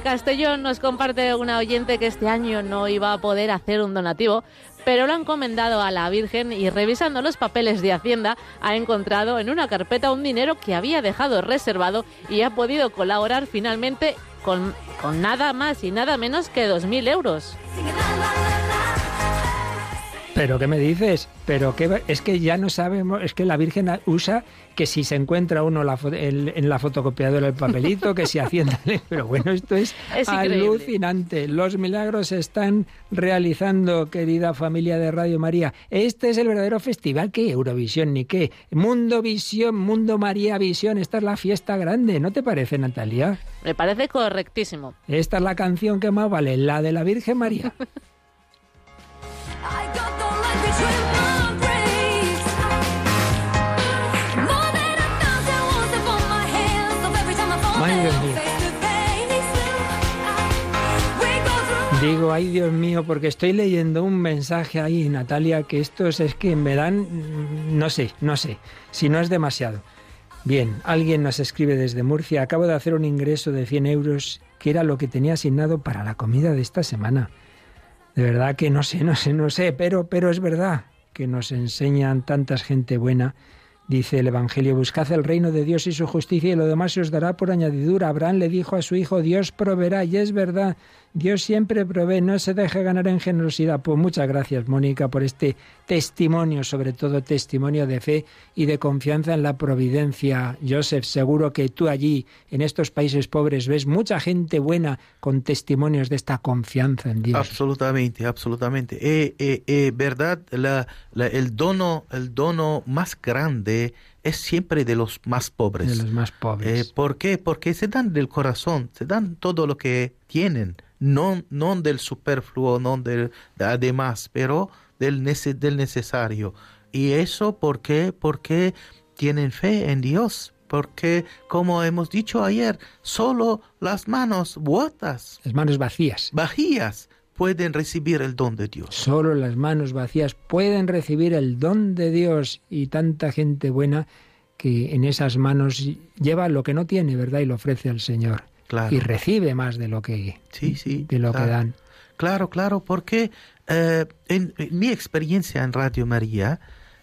S1: Castellón nos comparte una oyente que este año no iba a poder hacer un donativo, pero lo ha encomendado a la Virgen y revisando los papeles de Hacienda ha encontrado en una carpeta un dinero que había dejado reservado y ha podido colaborar finalmente con, con nada más y nada menos que 2.000 euros.
S7: ¿Pero qué me dices? Pero que es que ya no sabemos, es que la Virgen usa que si se encuentra uno la el- en la fotocopiadora el papelito, que si Hacienda... *laughs* Pero bueno, esto es, *laughs*
S1: Es
S7: alucinante. Los milagros se están realizando, querida familia de Radio María. Este es el verdadero festival. ¿Qué? Eurovisión ni qué. Mundo Visión, Mundo María Visión. Esta es la fiesta grande. ¿No te parece, Natalia?
S1: Me parece correctísimo.
S7: Esta es la canción que más vale, la de la Virgen María. *laughs* Digo, ay Dios mío, porque estoy leyendo un mensaje ahí, Natalia, que estos es que me dan, no sé, no sé, si no es demasiado. Bien, alguien nos escribe desde Murcia, acabo de hacer un ingreso de 100 euros, que era lo que tenía asignado para la comida de esta semana. De verdad que no sé, no sé, no sé, pero, pero es verdad que nos enseñan tantas gente buena. Dice el Evangelio, buscad el reino de Dios y su justicia y lo demás se os dará por añadidura. Abraham le dijo a su hijo, Dios proveerá, y es verdad, Dios siempre provee, no se deje ganar en generosidad. Pues muchas gracias, Mónica, por este testimonio, sobre todo testimonio de fe y de confianza en la providencia. Joseph, seguro que tú allí, en estos países pobres, ves mucha gente buena con testimonios de esta confianza en Dios.
S8: Absolutamente, absolutamente. Eh, eh, eh, verdad, la, la- el dono, el dono más grande es siempre de los más pobres.
S7: De los más pobres.
S8: Eh, ¿Por qué? Porque se dan del corazón, se dan todo lo que tienen, no, no del superfluo, no del de además, pero del, nece- del necesario. Y eso, ¿por qué? Porque tienen fe en Dios. Porque, como hemos dicho ayer, solo las manos vueltas,
S7: Las manos vacías.
S8: vacías, pueden recibir el don de Dios.
S7: Solo las manos vacías pueden recibir el don de Dios y tanta gente buena que en esas manos lleva lo que no tiene, ¿verdad? Y lo ofrece al Señor.
S8: Claro.
S7: Y recibe más de lo que,
S8: Sí, sí,
S7: de lo que dan.
S8: Claro, claro, porque eh, en, en mi experiencia en Radio María,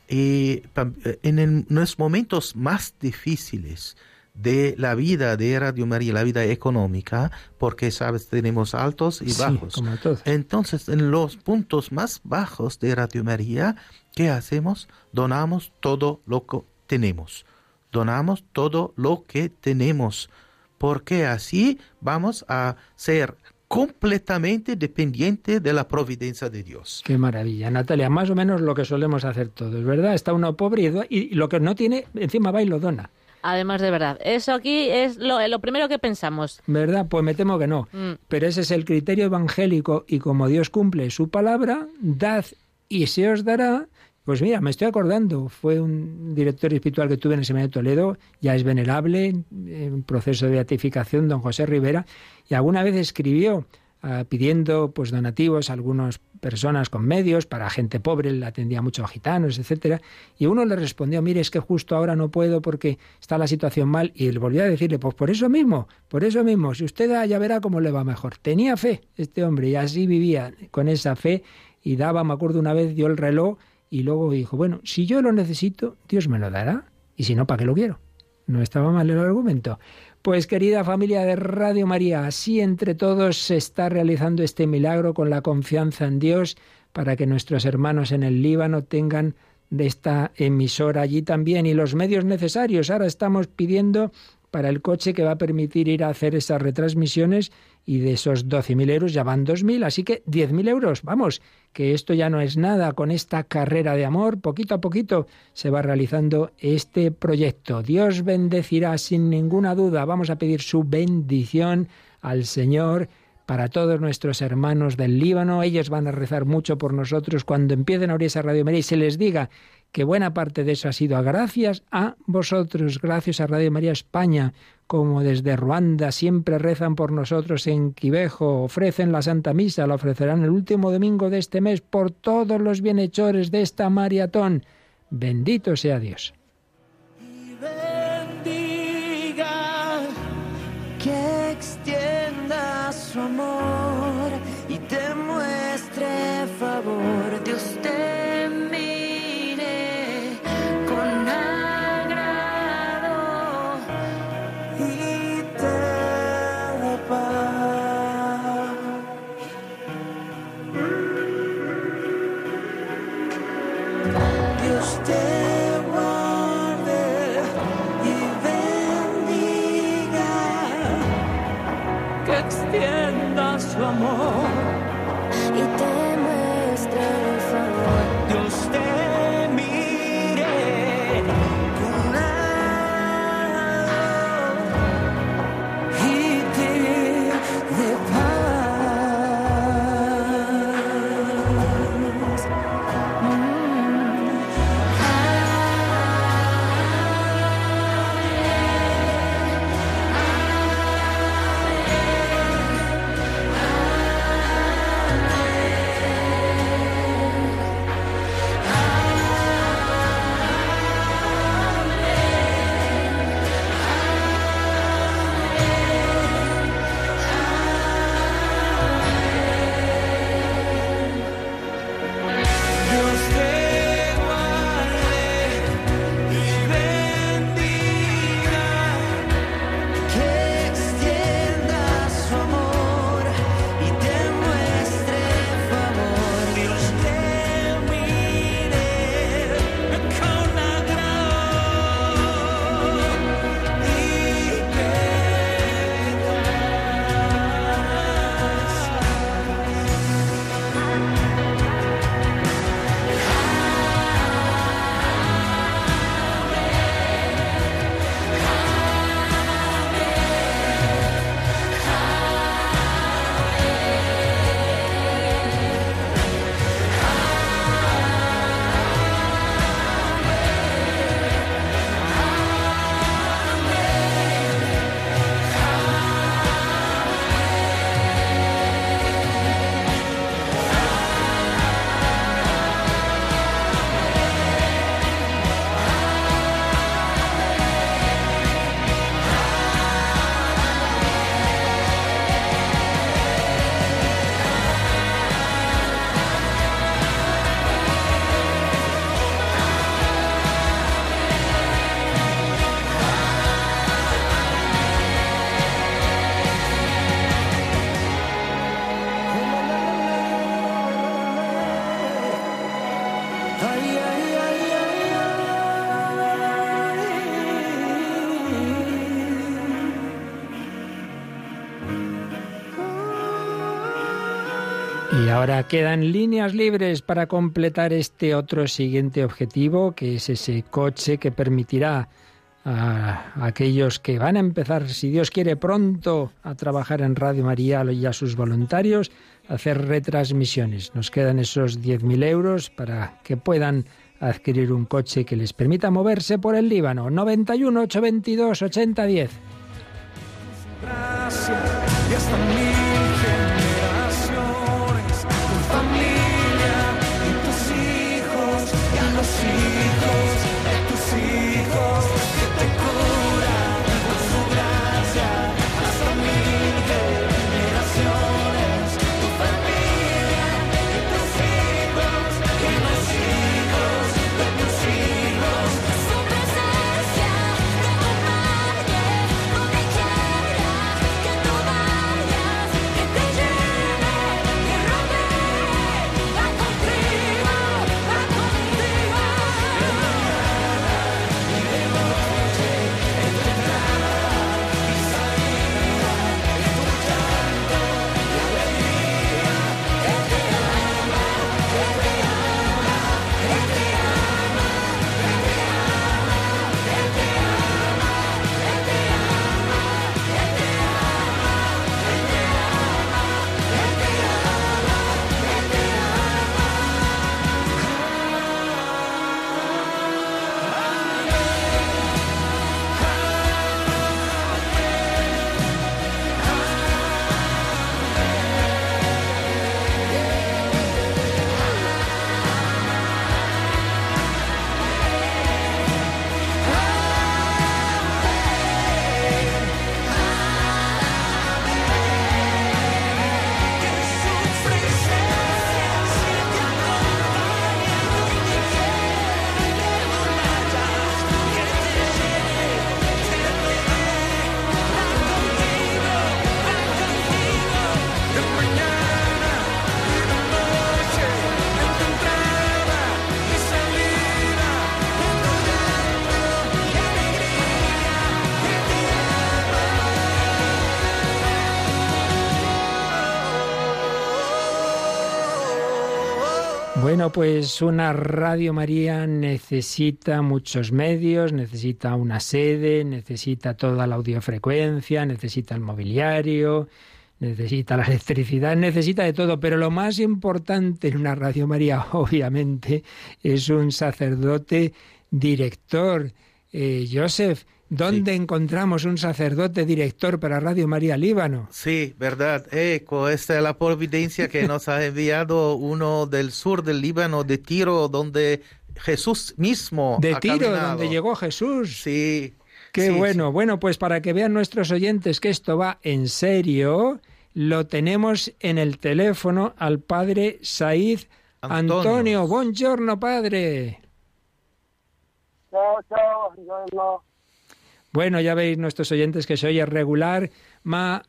S8: eh, eh, en los momentos más difíciles de la vida de Radio María, la vida económica, porque sabes, tenemos altos y
S7: Sí,
S8: bajos.
S7: como todos.
S8: Entonces, en los puntos más bajos de Radio María, ¿qué hacemos? Donamos todo lo que tenemos. Donamos todo lo que tenemos. Porque así vamos a ser completamente dependientes de la providencia de Dios.
S7: Qué maravilla, Natalia. Más o menos lo que solemos hacer todos, ¿verdad? Está uno pobre y, lo que no tiene, encima va y lo dona.
S1: Además de verdad, eso aquí es lo, lo primero que pensamos.
S7: ¿Verdad? Pues me temo que no.
S1: Mm.
S7: Pero ese es el criterio evangélico y como Dios cumple su palabra, dad y se os dará. Pues mira, me estoy acordando, fue un director espiritual que tuve en el Seminario de Toledo, ya es venerable, en un proceso de beatificación, don José Rivera, y alguna vez escribió ah, pidiendo pues donativos a algunas personas con medios, para gente pobre, le atendía mucho a gitanos, etcétera, y uno le respondió, mire, es que justo ahora no puedo porque está la situación mal, y él volvió a decirle, pues por eso mismo, por eso mismo, si usted da, ya verá cómo le va mejor. Tenía fe este hombre, y así vivía con esa fe, y daba, me acuerdo una vez, dio el reloj, y luego dijo, bueno, si yo lo necesito, Dios me lo dará, y si no, ¿para qué lo quiero? No estaba mal el argumento. Pues querida familia de Radio María, así entre todos se está realizando este milagro con la confianza en Dios para que nuestros hermanos en el Líbano tengan de esta emisora allí también y los medios necesarios. Ahora estamos pidiendo para el coche que va a permitir ir a hacer esas retransmisiones y de esos 12.000 euros ya van 2.000, así que 10.000 euros. Vamos, que esto ya no es nada. Con esta carrera de amor, poquito a poquito se va realizando este proyecto. Dios bendecirá sin ninguna duda. Vamos a pedir su bendición al Señor para todos nuestros hermanos del Líbano. Ellos van a rezar mucho por nosotros cuando empiecen a abrir esa Radio María y se les diga que buena parte de eso ha sido a gracias a vosotros, gracias a Radio María España, como desde Ruanda siempre rezan por nosotros en Quivejo, ofrecen la Santa Misa, la ofrecerán el último domingo de este mes por todos los bienhechores de esta maratón. Bendito sea Dios.
S6: que extienda amor
S7: quedan líneas libres para completar este otro siguiente objetivo, que es ese coche que permitirá a aquellos que van a empezar, si Dios quiere, pronto a trabajar en Radio María y a sus voluntarios, hacer retransmisiones. Nos quedan esos 10.000 euros para que puedan adquirir un coche que les permita moverse por el Líbano. 91 822 8010.
S6: gracia
S7: Bueno, pues una Radio María necesita muchos medios, necesita una sede, necesita toda la audiofrecuencia, necesita el mobiliario, necesita la *laughs* electricidad, necesita de todo, pero lo más importante en una Radio María, *laughs* obviamente, es un sacerdote director. Eh, Joseph, ¿dónde encontramos un sacerdote director para Radio María Líbano?
S8: Sí, verdad. Eco, esta es la providencia que nos ha enviado uno del sur del Líbano, de Tiro, donde Jesús mismo
S7: De
S8: ha
S7: Tiro,
S8: caminado.
S7: donde llegó Jesús.
S8: Sí.
S7: Qué
S8: sí,
S7: bueno. Bueno, pues para que vean nuestros oyentes que esto va en serio, lo tenemos en el teléfono al padre Said Antonio.
S8: Antonio.
S7: Buongiorno, padre.
S10: Ciao, ciao, buongiorno.
S7: Bueno, ya veis nuestros oyentes que se oye regular, ma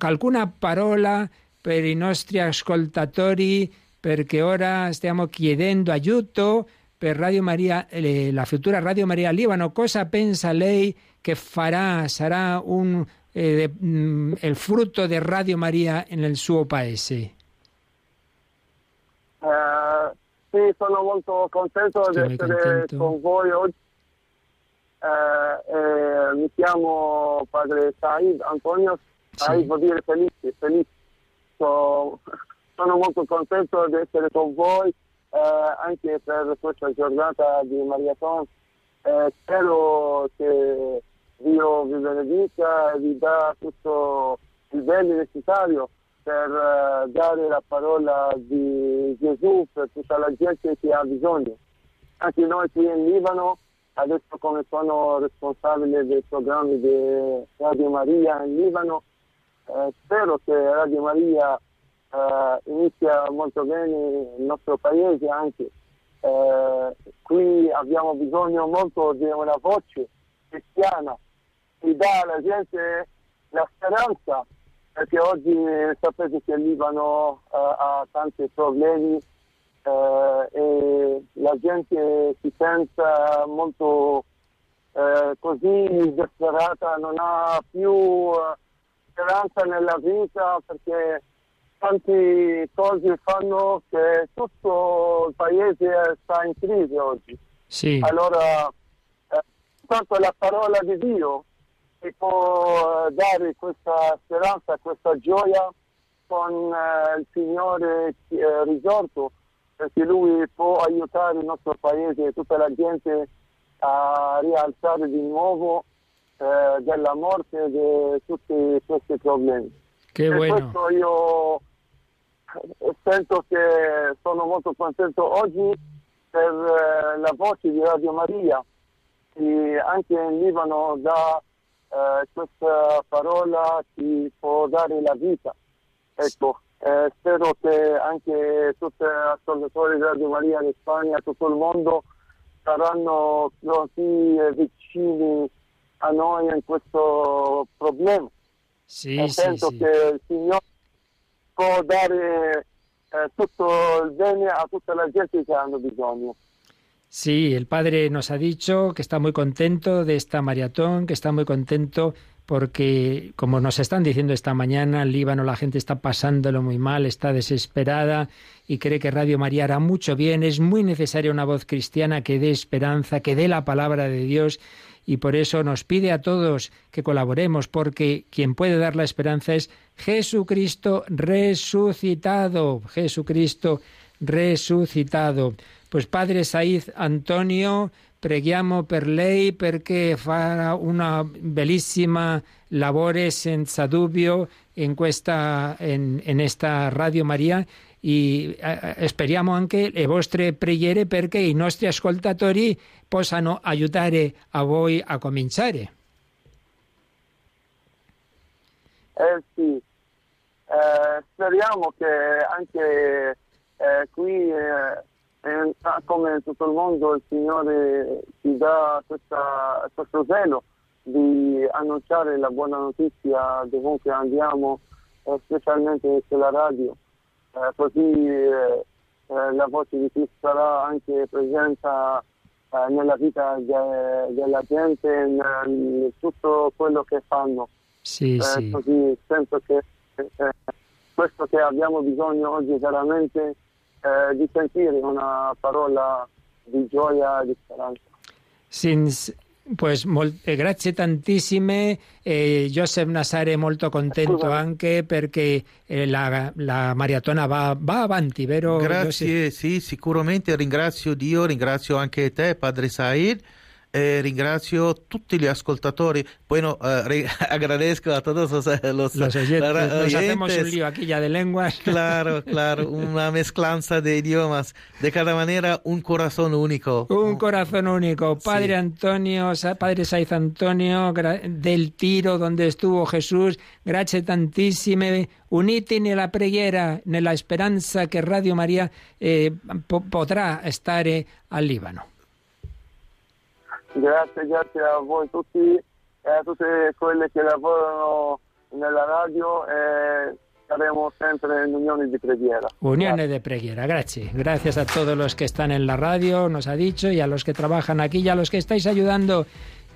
S7: alcuna parola per i nostri ascoltatori perché ora stiamo chiedendo aiuto per Radio Maria, eh, la futura Radio Maria Libano. Cosa pensa lei che farà, sarà un, eh, mm, il frutto di Radio Maria nel suo paese?
S10: Eh, sì, sono molto contento di essere
S7: contento?
S10: con voi oggi. Eh, eh, mi chiamo padre Said Antonio, Said vuol dire felice, felice. So- *laughs* sono molto contento di essere con voi eh, anche per questa giornata di Mariaton. Eh, spero che Dio vi benedica e vi dà tutto il bene necessario per dare la parola di Gesù per tutta la gente che ha bisogno. Anche noi qui in Libano, adesso come sono responsabile dei programmi di Radio Maria in Libano, eh, spero che Radio Maria eh, inizia molto bene il nostro paese anche. Eh, qui abbiamo bisogno molto di una voce cristiana che dà alla gente la speranza perché oggi sapete che il Libano eh, ha tanti problemi e la gente si sente molto eh, così disperata, non ha più eh, speranza nella vita perché tanti cose fanno che tutto il paese sta in crisi oggi.
S7: Sì.
S10: Allora, eh, tanto la parola di Dio che può eh, dare questa speranza, questa gioia con eh, il Signore eh, risorto, perché Lui può aiutare il nostro paese e tutta la gente a rialzare di nuovo eh, dalla morte di tutti questi problemi. Per
S7: bueno.
S10: questo io eh, sento che sono molto contento oggi per eh, la voce di Radio Maria che anche in Libano dà eh, questa parola che può dare la vita. Ecco, eh, spero che anche tutti gli ascoltatori di Radio Maria in Spagna, tutto il mondo, saranno così eh, vicini a noi in questo problema.
S7: Sì,
S10: e
S7: sì,
S10: sento
S7: sì.
S10: che il Signore può dare eh, tutto il bene a tutta la gente che hanno bisogno.
S7: Sí, el padre nos ha dicho que está muy contento de esta maratón, que está muy contento porque, como nos están diciendo esta mañana, en Líbano la gente está pasándolo muy mal, está desesperada y cree que Radio María hará mucho bien. Es muy necesaria una voz cristiana que dé esperanza, que dé la palabra de Dios y por eso nos pide a todos que colaboremos, porque quien puede dar la esperanza es Jesucristo resucitado. Jesucristo resucitado. Pues Padre Said Antonio, preghiamo per lei perché farà una bellissima lavoro senza dubbio in questa, in, in esta Radio Maria e eh, speriamo anche le vostre preghiere perché i nostri ascoltatori possano aiutare a voi a cominciare.
S10: Eh sì, eh, speriamo che anche eh, qui, eh, in- come tutto il mondo, il Signore ci dà questa- questo zelo di annunciare la buona notizia dovunque andiamo, eh, specialmente sulla radio. Eh, così eh, eh, la voce di Cristo sarà anche presente eh, nella vita de- della gente, in, in tutto quello che fanno.
S7: Sì,
S10: Eh,
S7: sì.
S10: Così penso che eh, questo che abbiamo bisogno oggi veramente eh, di sentire una parola di gioia e di speranza.
S7: Sins, pues mol, eh, grazie tantissime, eh, Joseph Nasare molto contento
S10: Scusa.
S7: anche perché eh, la, la maratona va, va avanti, vero? Joseph?
S8: Grazie, sì, sicuramente ringrazio Dio, ringrazio anche te, Padre Said, e ringrazio tutti gli ascoltatori. Bueno, eh, *laughs* agradezco a todos los, los,
S7: Los oyentes,
S8: la-
S7: nos hacemos un lío aquí ya de lenguas. *laughs*
S8: Claro, claro, una mezclanza de idiomas. De cada manera, un corazón único.
S7: Un corazón único. Padre
S8: Sí.
S7: Antonio, Padre Saiz Antonio, del tiro donde estuvo Jesús, grazie tantissime. Uniti nella preghiera, nella speranza che Radio Maria eh, po- potrà stare al Libano.
S10: Grazie, grazie a voi tutti e a tutte quelle che lavorano nella radio e saremo sempre in unione di preghiera.
S7: Unione de preghiera, gracias. Gracias a todos los que están en la radio, nos ha dicho, y a los que trabajan aquí, y a los que estáis ayudando,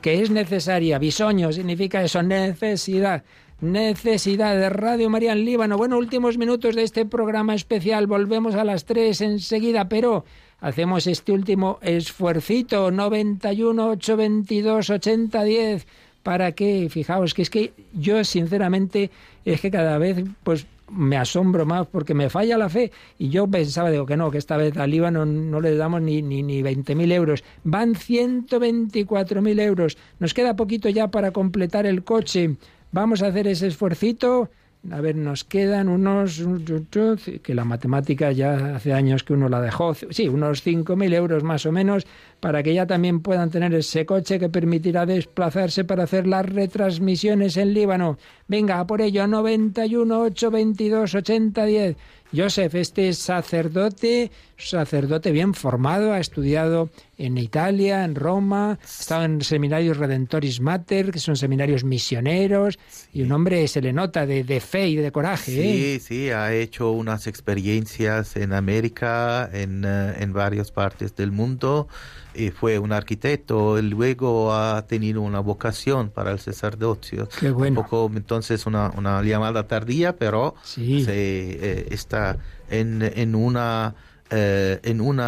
S7: que es necesaria. Bisoño significa eso, necesidad. Necesidad de Radio María en Líbano. Bueno, últimos minutos de este programa especial. Volvemos a las 3 enseguida, pero hacemos este último esfuercito. 91 822 8010 para que, fijaos, que es que yo sinceramente es que cada vez pues me asombro más porque me falla la fe. Y yo pensaba, digo que no, que esta vez al Líbano no le damos ni, ni, ni 20.000 euros, van 124.000 euros, nos queda poquito ya para completar el coche, vamos a hacer ese esfuercito. A ver, nos quedan unos, que la matemática ya hace años que uno la dejó, sí, unos 5.000 euros más o menos, para que ya también puedan tener ese coche que permitirá desplazarse para hacer las retransmisiones en Líbano. Venga, a por ello, 91 822 8010. Joseph, este sacerdote, sacerdote bien formado, ha estudiado en Italia, en Roma, ha estado en seminarios Redentoris Mater, que son seminarios misioneros, y un hombre se le nota de, de fe y de coraje. ¿eh?
S8: Sí, sí, ha hecho unas experiencias en América, en, eh, en varias partes del mundo, fue un arquitecto, y luego ha tenido una vocación para el sacerdocio.
S7: Qué bueno.
S8: Un poco, entonces, una, una llamada tardía, pero
S7: Sí.
S8: se, eh, está en, en una eh, en un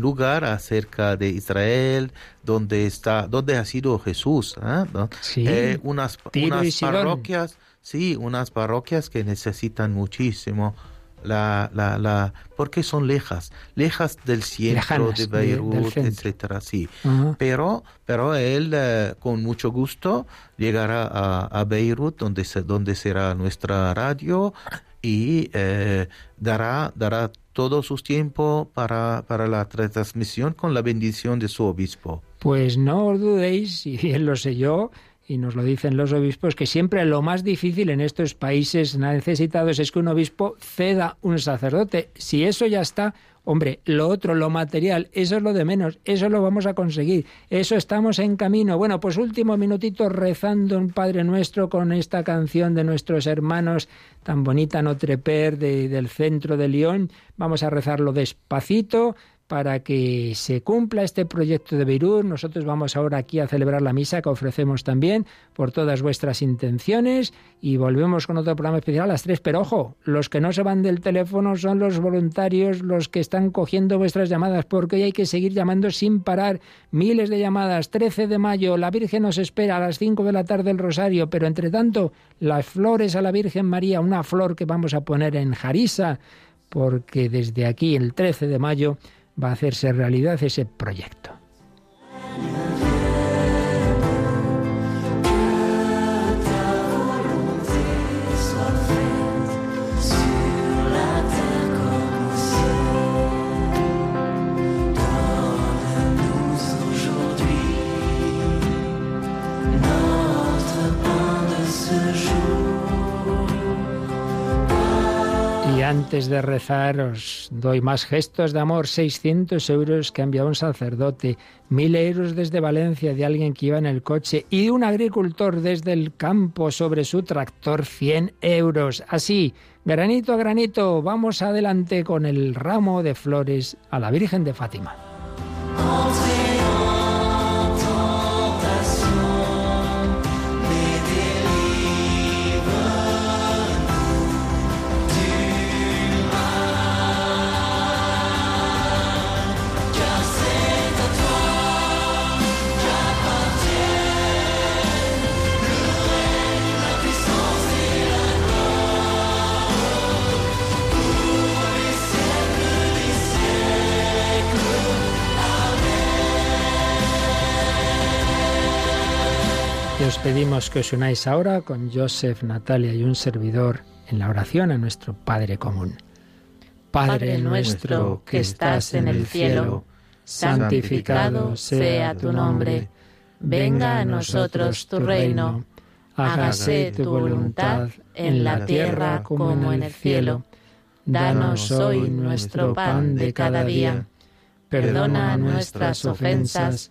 S8: lugar acerca de Israel donde está donde ha sido Jesús ¿eh? ¿no?
S7: Sí.
S8: Eh, unas
S7: y
S8: unas parroquias sí unas parroquias que necesitan muchísimo la, la, la, porque son lejas, lejas del centro
S7: Lejanas
S8: de
S7: de-
S8: Beirut,
S7: centro.
S8: etcétera, sí.
S7: Ajá.
S8: Pero, pero él eh, con mucho gusto llegará a, a Beirut, donde, se, donde será nuestra radio, y eh, dará, dará todo su tiempo para, para la transmisión con la bendición de su obispo.
S7: Pues no os dudéis, y bien lo sé yo, y nos lo dicen los obispos, que siempre lo más difícil en estos países necesitados es que un obispo ceda un sacerdote. Si eso ya está, hombre, lo otro, lo material, eso es lo de menos, eso lo vamos a conseguir, eso estamos en camino. Bueno, pues último minutito rezando un Padre Nuestro con esta canción de nuestros hermanos tan bonita Notre Père de- del centro de Lyon. Vamos a rezarlo despacito para que se cumpla este proyecto de Beirut. Nosotros vamos ahora aquí a celebrar la misa que ofrecemos también por todas vuestras intenciones y volvemos con otro programa especial a las tres. Pero ojo, los que no se van del teléfono son los voluntarios, los que están cogiendo vuestras llamadas, porque hoy hay que seguir llamando sin parar. Miles de llamadas. 13 de mayo, la Virgen nos espera a las 5 de la tarde el Rosario, pero entre tanto, las flores a la Virgen María, una flor que vamos a poner en Jarisa, porque desde aquí, el 13 de mayo, va a hacerse realidad ese proyecto. Antes de rezar os doy más gestos de amor, 600 euros que ha enviado un sacerdote, 1000 euros desde Valencia de alguien que iba en el coche y un agricultor desde el campo sobre su tractor, 100 euros. Así, granito a granito, vamos adelante con el ramo de flores a la Virgen de Fátima. Pedimos que os unáis ahora con Joseph, Natalia y un servidor en la oración a nuestro Padre común.
S1: Padre nuestro que estás en el cielo, santificado sea tu nombre. Venga a nosotros tu reino. Hágase tu voluntad en la tierra como en el cielo. Danos hoy nuestro pan de cada día. Perdona nuestras ofensas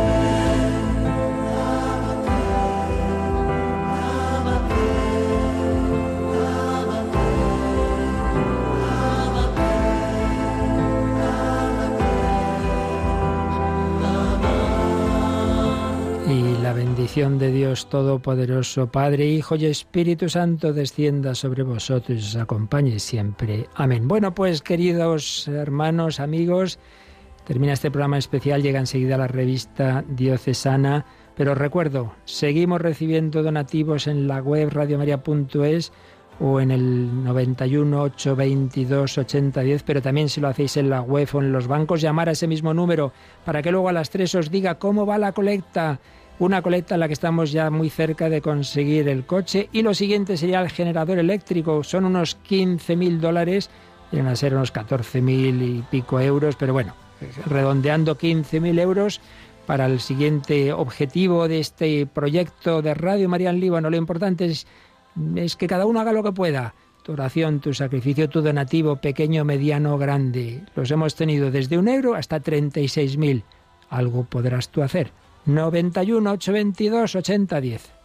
S7: La bendición de Dios Todopoderoso, Padre, Hijo y Espíritu Santo, descienda sobre vosotros y os acompañe siempre. Amén. Bueno, pues queridos hermanos, amigos, termina este programa especial, llega enseguida la revista Diocesana, pero recuerdo, seguimos recibiendo donativos en la web radiomaria.es o en el 91 822 8010, pero también si lo hacéis en la web o en los bancos, llamar a ese mismo número para que luego a las 3 os diga cómo va la colecta. Una colecta en la que estamos ya muy cerca de conseguir el coche. Y lo siguiente sería el generador eléctrico. Son unos 15.000 dólares, vienen a ser unos 14.000 y pico euros, pero bueno, redondeando 15.000 euros para el siguiente objetivo de este proyecto de Radio María en Líbano. Lo importante es es que cada uno haga lo que pueda. Tu oración, tu sacrificio, tu donativo, pequeño, mediano, grande. Los hemos tenido desde un euro hasta 36.000. Algo podrás tú hacer. 91 822 8010.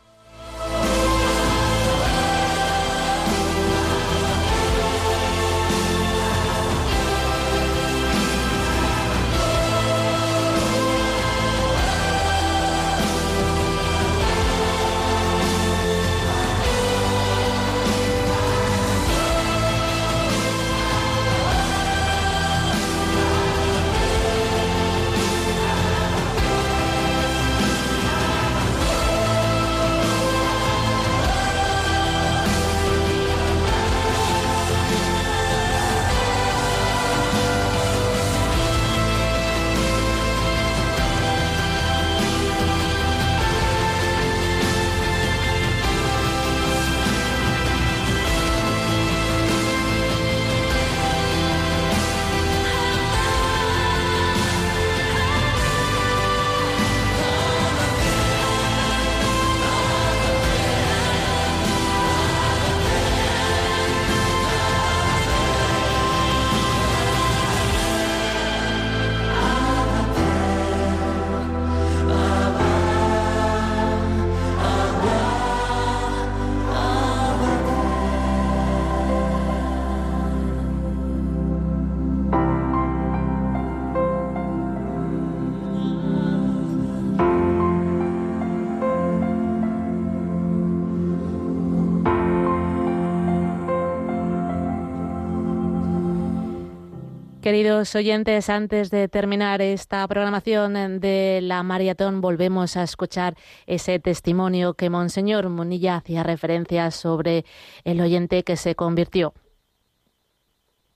S1: Queridos oyentes, antes de terminar esta programación de la maratón, volvemos a escuchar ese testimonio que Monseñor Munilla hacía referencia sobre el oyente que se convirtió.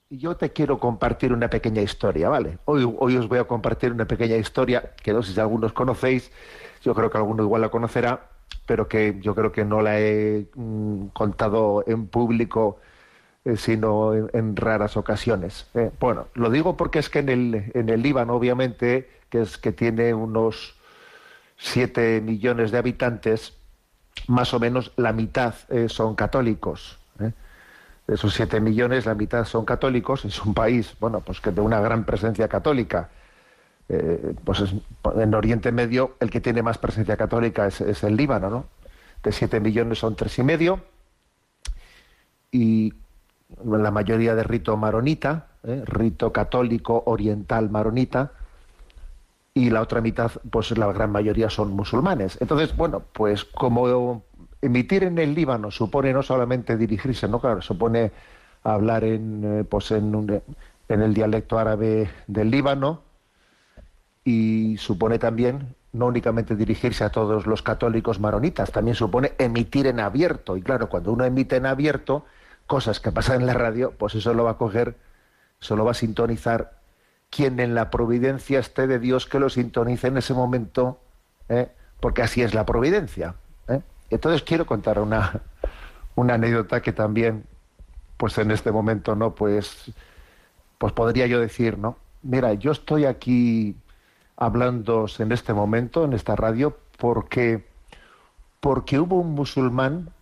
S11: Yo te quiero compartir una pequeña historia, ¿vale? Hoy, os voy a compartir una pequeña historia que no sé si algunos conocéis, yo creo que alguno igual la conocerá, pero que yo creo que no la he mm, contado en público sino en, raras ocasiones. Eh, bueno, lo digo porque es que en el, en el Líbano, obviamente, que es que tiene unos 7 millones de habitantes, más o menos la mitad eh, son católicos. ¿eh? De esos 7 millones, la mitad son católicos. Es un país, bueno, pues que de una gran presencia católica. Eh, pues es- en Oriente Medio el que tiene más presencia católica es, es el Líbano, ¿no? De 7 millones son tres y medio y la mayoría de rito maronita, ¿eh? rito católico oriental maronita, y la otra mitad, pues la gran mayoría son musulmanes. Entonces, bueno, pues como emitir en el Líbano supone no solamente dirigirse, no claro, supone hablar en, eh, pues en, un- en el dialecto árabe del Líbano y supone también no únicamente dirigirse a todos los católicos maronitas, también supone emitir en abierto. Y claro, cuando uno emite en abierto cosas que pasan en la radio, pues eso lo va a coger, eso lo va a sintonizar quien en la providencia esté de Dios que lo sintonice en ese momento, ¿eh? porque así es la providencia. ¿eh? Entonces quiero contar una, una anécdota que también, pues en este momento, ¿no? Pues, pues podría yo decir, ¿no? Mira, yo estoy aquí hablando en este momento, en esta radio, porque, porque hubo un musulmán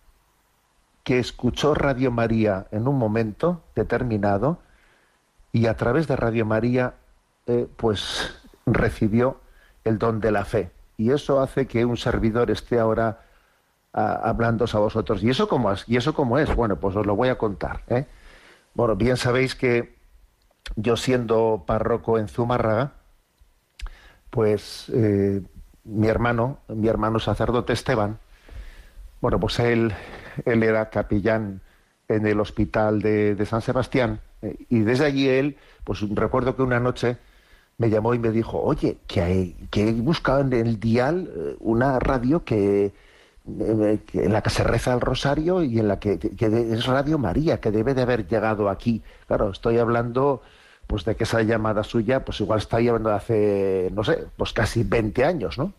S11: que escuchó Radio María en un momento determinado y a través de Radio María eh, pues recibió el don de la fe. Y eso hace que un servidor esté ahora ah, hablándoos a vosotros. ¿Y eso cómo es? ¿Y eso cómo es? Bueno, pues os lo voy a contar. ¿eh? Bueno, bien sabéis que yo siendo párroco en Zumárraga, pues eh, mi hermano, mi hermano sacerdote Esteban, bueno, pues él, él era capellán en el hospital de, San Sebastián eh, y desde allí él, pues recuerdo que una noche me llamó y me dijo, oye, que, hay, que he buscado en el dial eh, una radio que, eh, que en la que se reza el rosario y en la que, es Radio María, que debe de haber llegado aquí. Claro, estoy hablando pues de que esa llamada suya, pues igual está de hace, no sé, pues casi 20 años, ¿no?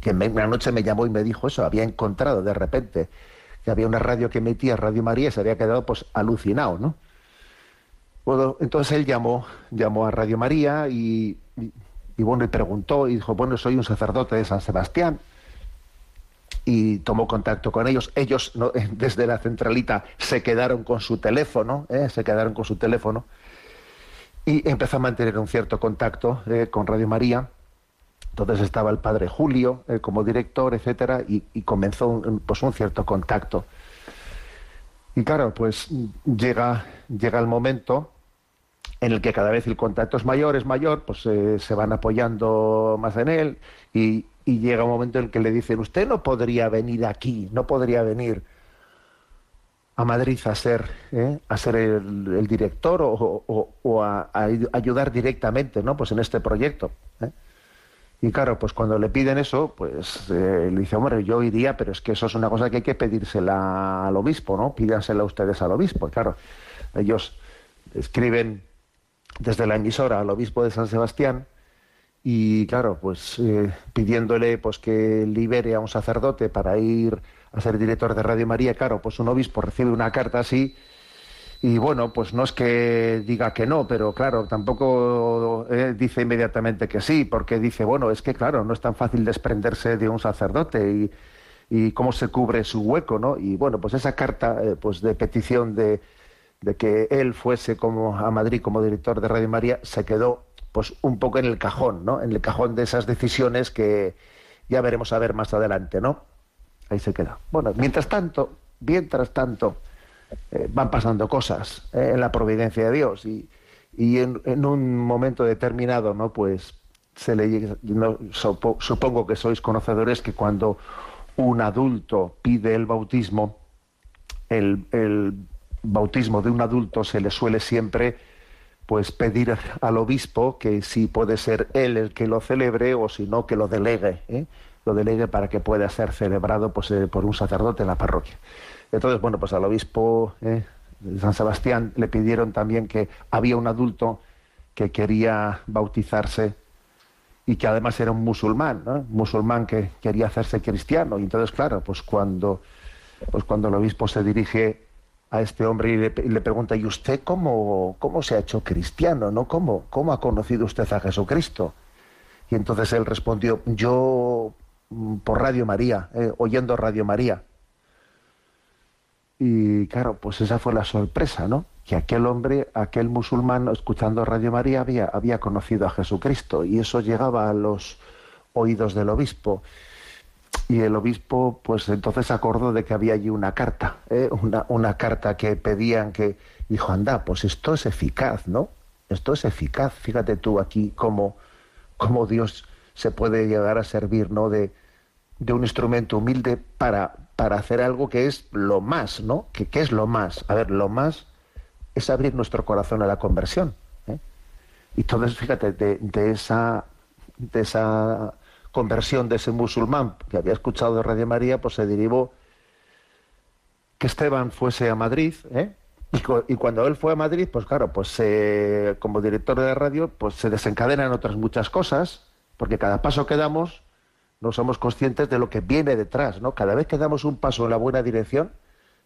S11: Que una noche me llamó y me dijo eso, había encontrado de repente que había una radio que emitía Radio María y se había quedado pues alucinado, ¿no? Entonces él llamó, llamó a Radio María y bueno, y preguntó y dijo, bueno, soy un sacerdote de San Sebastián. Y tomó contacto con ellos. Ellos, ¿no? *laughs* desde la centralita, se quedaron con su teléfono, ¿eh? se quedaron con su teléfono. Y empezó a mantener un cierto contacto eh, con Radio María. Entonces estaba el padre Julio eh, como director, etcétera, y, comenzó un, pues un cierto contacto. Y claro, pues llega, llega el momento en el que cada vez el contacto es mayor, es mayor, pues eh, se van apoyando más en él y, llega un momento en el que le dicen, usted no podría venir aquí, no podría venir a Madrid a ser, ¿eh? a ser el, director o, a ayudar directamente ¿no? pues en este proyecto. ¿eh? Y claro, pues cuando le piden eso, pues eh, le dice, hombre, yo iría, pero es que eso es una cosa que hay que pedírsela al obispo, ¿no? Pídansela ustedes al obispo. Y claro, ellos escriben desde la emisora al obispo de San Sebastián y claro, pues eh, pidiéndole pues que libere a un sacerdote para ir a ser director de Radio María, claro, pues un obispo recibe una carta así y bueno, pues no es que diga que no, pero claro, tampoco eh, dice inmediatamente que sí, porque dice, bueno, es que claro, no es tan fácil desprenderse de un sacerdote y, y cómo se cubre su hueco, ¿no? Y bueno, pues esa carta eh, pues de petición de, de que él fuese como a Madrid como director de Radio María se quedó pues un poco en el cajón, ¿no? En el cajón de esas decisiones que ya veremos a ver más adelante, ¿no? Ahí se queda. Bueno, mientras tanto, mientras tanto, eh, van pasando cosas eh, en la providencia de Dios y, y en, en un momento determinado, ¿no? Pues se le supongo que sois conocedores que cuando un adulto pide el bautismo, el, el bautismo de un adulto se le suele siempre pues pedir al obispo que si puede ser él el que lo celebre o si no que lo delegue, ¿eh? lo delegue para que pueda ser celebrado pues, por un sacerdote en la parroquia. Entonces, bueno, pues al obispo ¿eh? de San Sebastián le pidieron también que había un adulto que quería bautizarse y que además era un musulmán, ¿no? Musulmán que quería hacerse cristiano. Y entonces, claro, pues cuando, pues cuando el obispo se dirige a este hombre y le, y le pregunta, ¿y usted cómo, cómo se ha hecho cristiano? ¿no? ¿Cómo, ¿Cómo ha conocido usted a Jesucristo? Y entonces él respondió, yo mm, por Radio María, eh, oyendo Radio María. Y claro, pues esa fue la sorpresa, ¿no? Que aquel hombre, aquel musulmán, escuchando Radio María, había, había conocido a Jesucristo y eso llegaba a los oídos del obispo. Y el obispo, pues entonces acordó de que había allí una carta, ¿eh? una, una carta que pedían que, dijo, anda, pues esto es eficaz, ¿no? Esto es eficaz. Fíjate tú aquí cómo, cómo Dios se puede llegar a servir, ¿no? De, de un instrumento humilde para, para hacer algo que es lo más, ¿no? ¿Qué, qué es lo más? A ver, lo más es abrir nuestro corazón a la conversión. ¿eh? Y entonces, fíjate, de, esa, de esa conversión de ese musulmán que había escuchado de Radio María, pues se derivó que Esteban fuese a Madrid, ¿eh? y, cu- y cuando él fue a Madrid, pues claro, pues como director de radio, pues se desencadenan otras muchas cosas, porque cada paso que damos no somos conscientes de lo que viene detrás, ¿no? Cada vez que damos un paso en la buena dirección,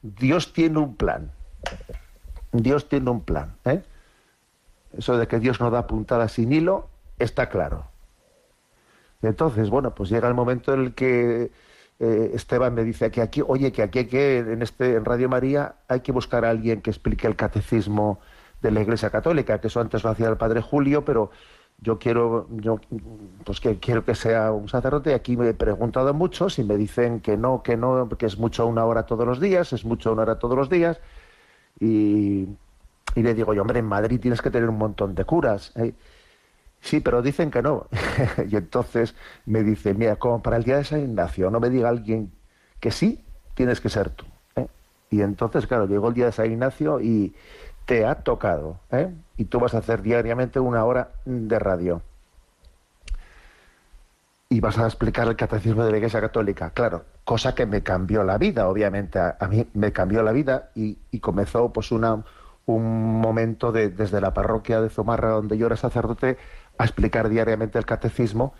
S11: Dios tiene un plan. Dios tiene un plan, ¿eh? Eso de que Dios no da puntadas sin hilo, está claro. Entonces, bueno, pues llega el momento en el que eh, Esteban me dice que aquí, oye, que aquí hay que, en este, en Radio María, hay que buscar a alguien que explique el catecismo de la Iglesia Católica, que eso antes lo hacía el padre Julio, pero yo quiero, yo, pues que quiero que sea un sacerdote. Aquí me he preguntado a muchos y me dicen que no, que no, que es mucho una hora todos los días, es mucho una hora todos los días. Y, y le digo yo, hombre, en Madrid tienes que tener un montón de curas. ¿eh? Sí, pero dicen que no. *laughs* y entonces me dice, mira, como para el día de San Ignacio no me diga alguien que sí, tienes que ser tú. ¿eh? Y entonces, claro, llegó el día de San Ignacio y te ha tocado. ¿eh? Y tú vas a hacer diariamente una hora de radio. Y vas a explicar el catecismo de la Iglesia Católica. Claro, cosa que me cambió la vida, obviamente. A, mí me cambió la vida y, comenzó pues una, un momento de, desde la parroquia de Zumarra, donde yo era sacerdote, a explicar diariamente el catecismo.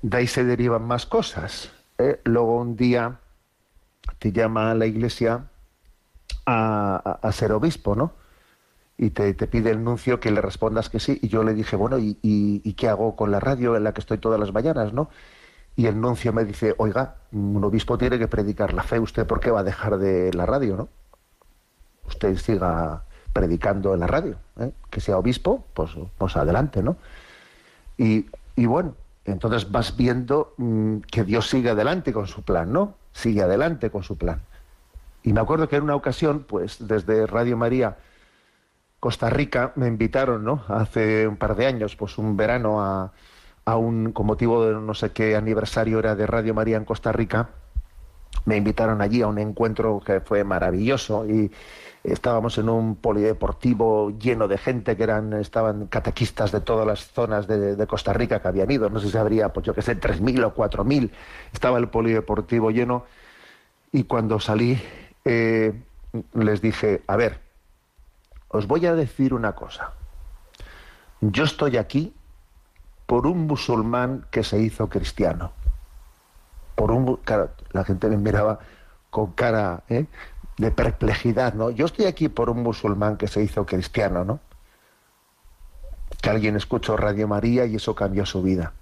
S11: De ahí se derivan más cosas. ¿eh? Luego un día te llama la iglesia a- a ser obispo, ¿no? Y te, te pide el nuncio que le respondas que sí. Y yo le dije, bueno, ¿y, y, qué hago con la radio en la que estoy todas las mañanas, no? Y el nuncio me dice, oiga, un obispo tiene que predicar la fe, ¿usted por qué va a dejar de la radio, no? Usted siga predicando en la radio, ¿eh? que sea obispo, pues, pues adelante, ¿no? Y, y bueno, entonces vas viendo mm, que Dios sigue adelante con su plan, ¿no? Sigue adelante con su plan. Y me acuerdo que en una ocasión, pues desde Radio María Costa Rica me invitaron, ¿no? Hace un par de años, pues un verano a, un, con motivo de no sé qué aniversario era de Radio María en Costa Rica, me invitaron allí a un encuentro que fue maravilloso y estábamos en un polideportivo lleno de gente que eran estaban catequistas de todas las zonas de, Costa Rica que habían ido, no sé si habría, pues yo que sé, 3.000 o 4.000, estaba el polideportivo lleno y cuando salí eh, les dije, a ver, os voy a decir una cosa, yo estoy aquí por un musulmán que se hizo cristiano por un la gente me miraba con cara ¿eh? de perplejidad, ¿no? Yo estoy aquí por un musulmán que se hizo cristiano, ¿no? Que alguien escuchó Radio María y eso cambió su vida.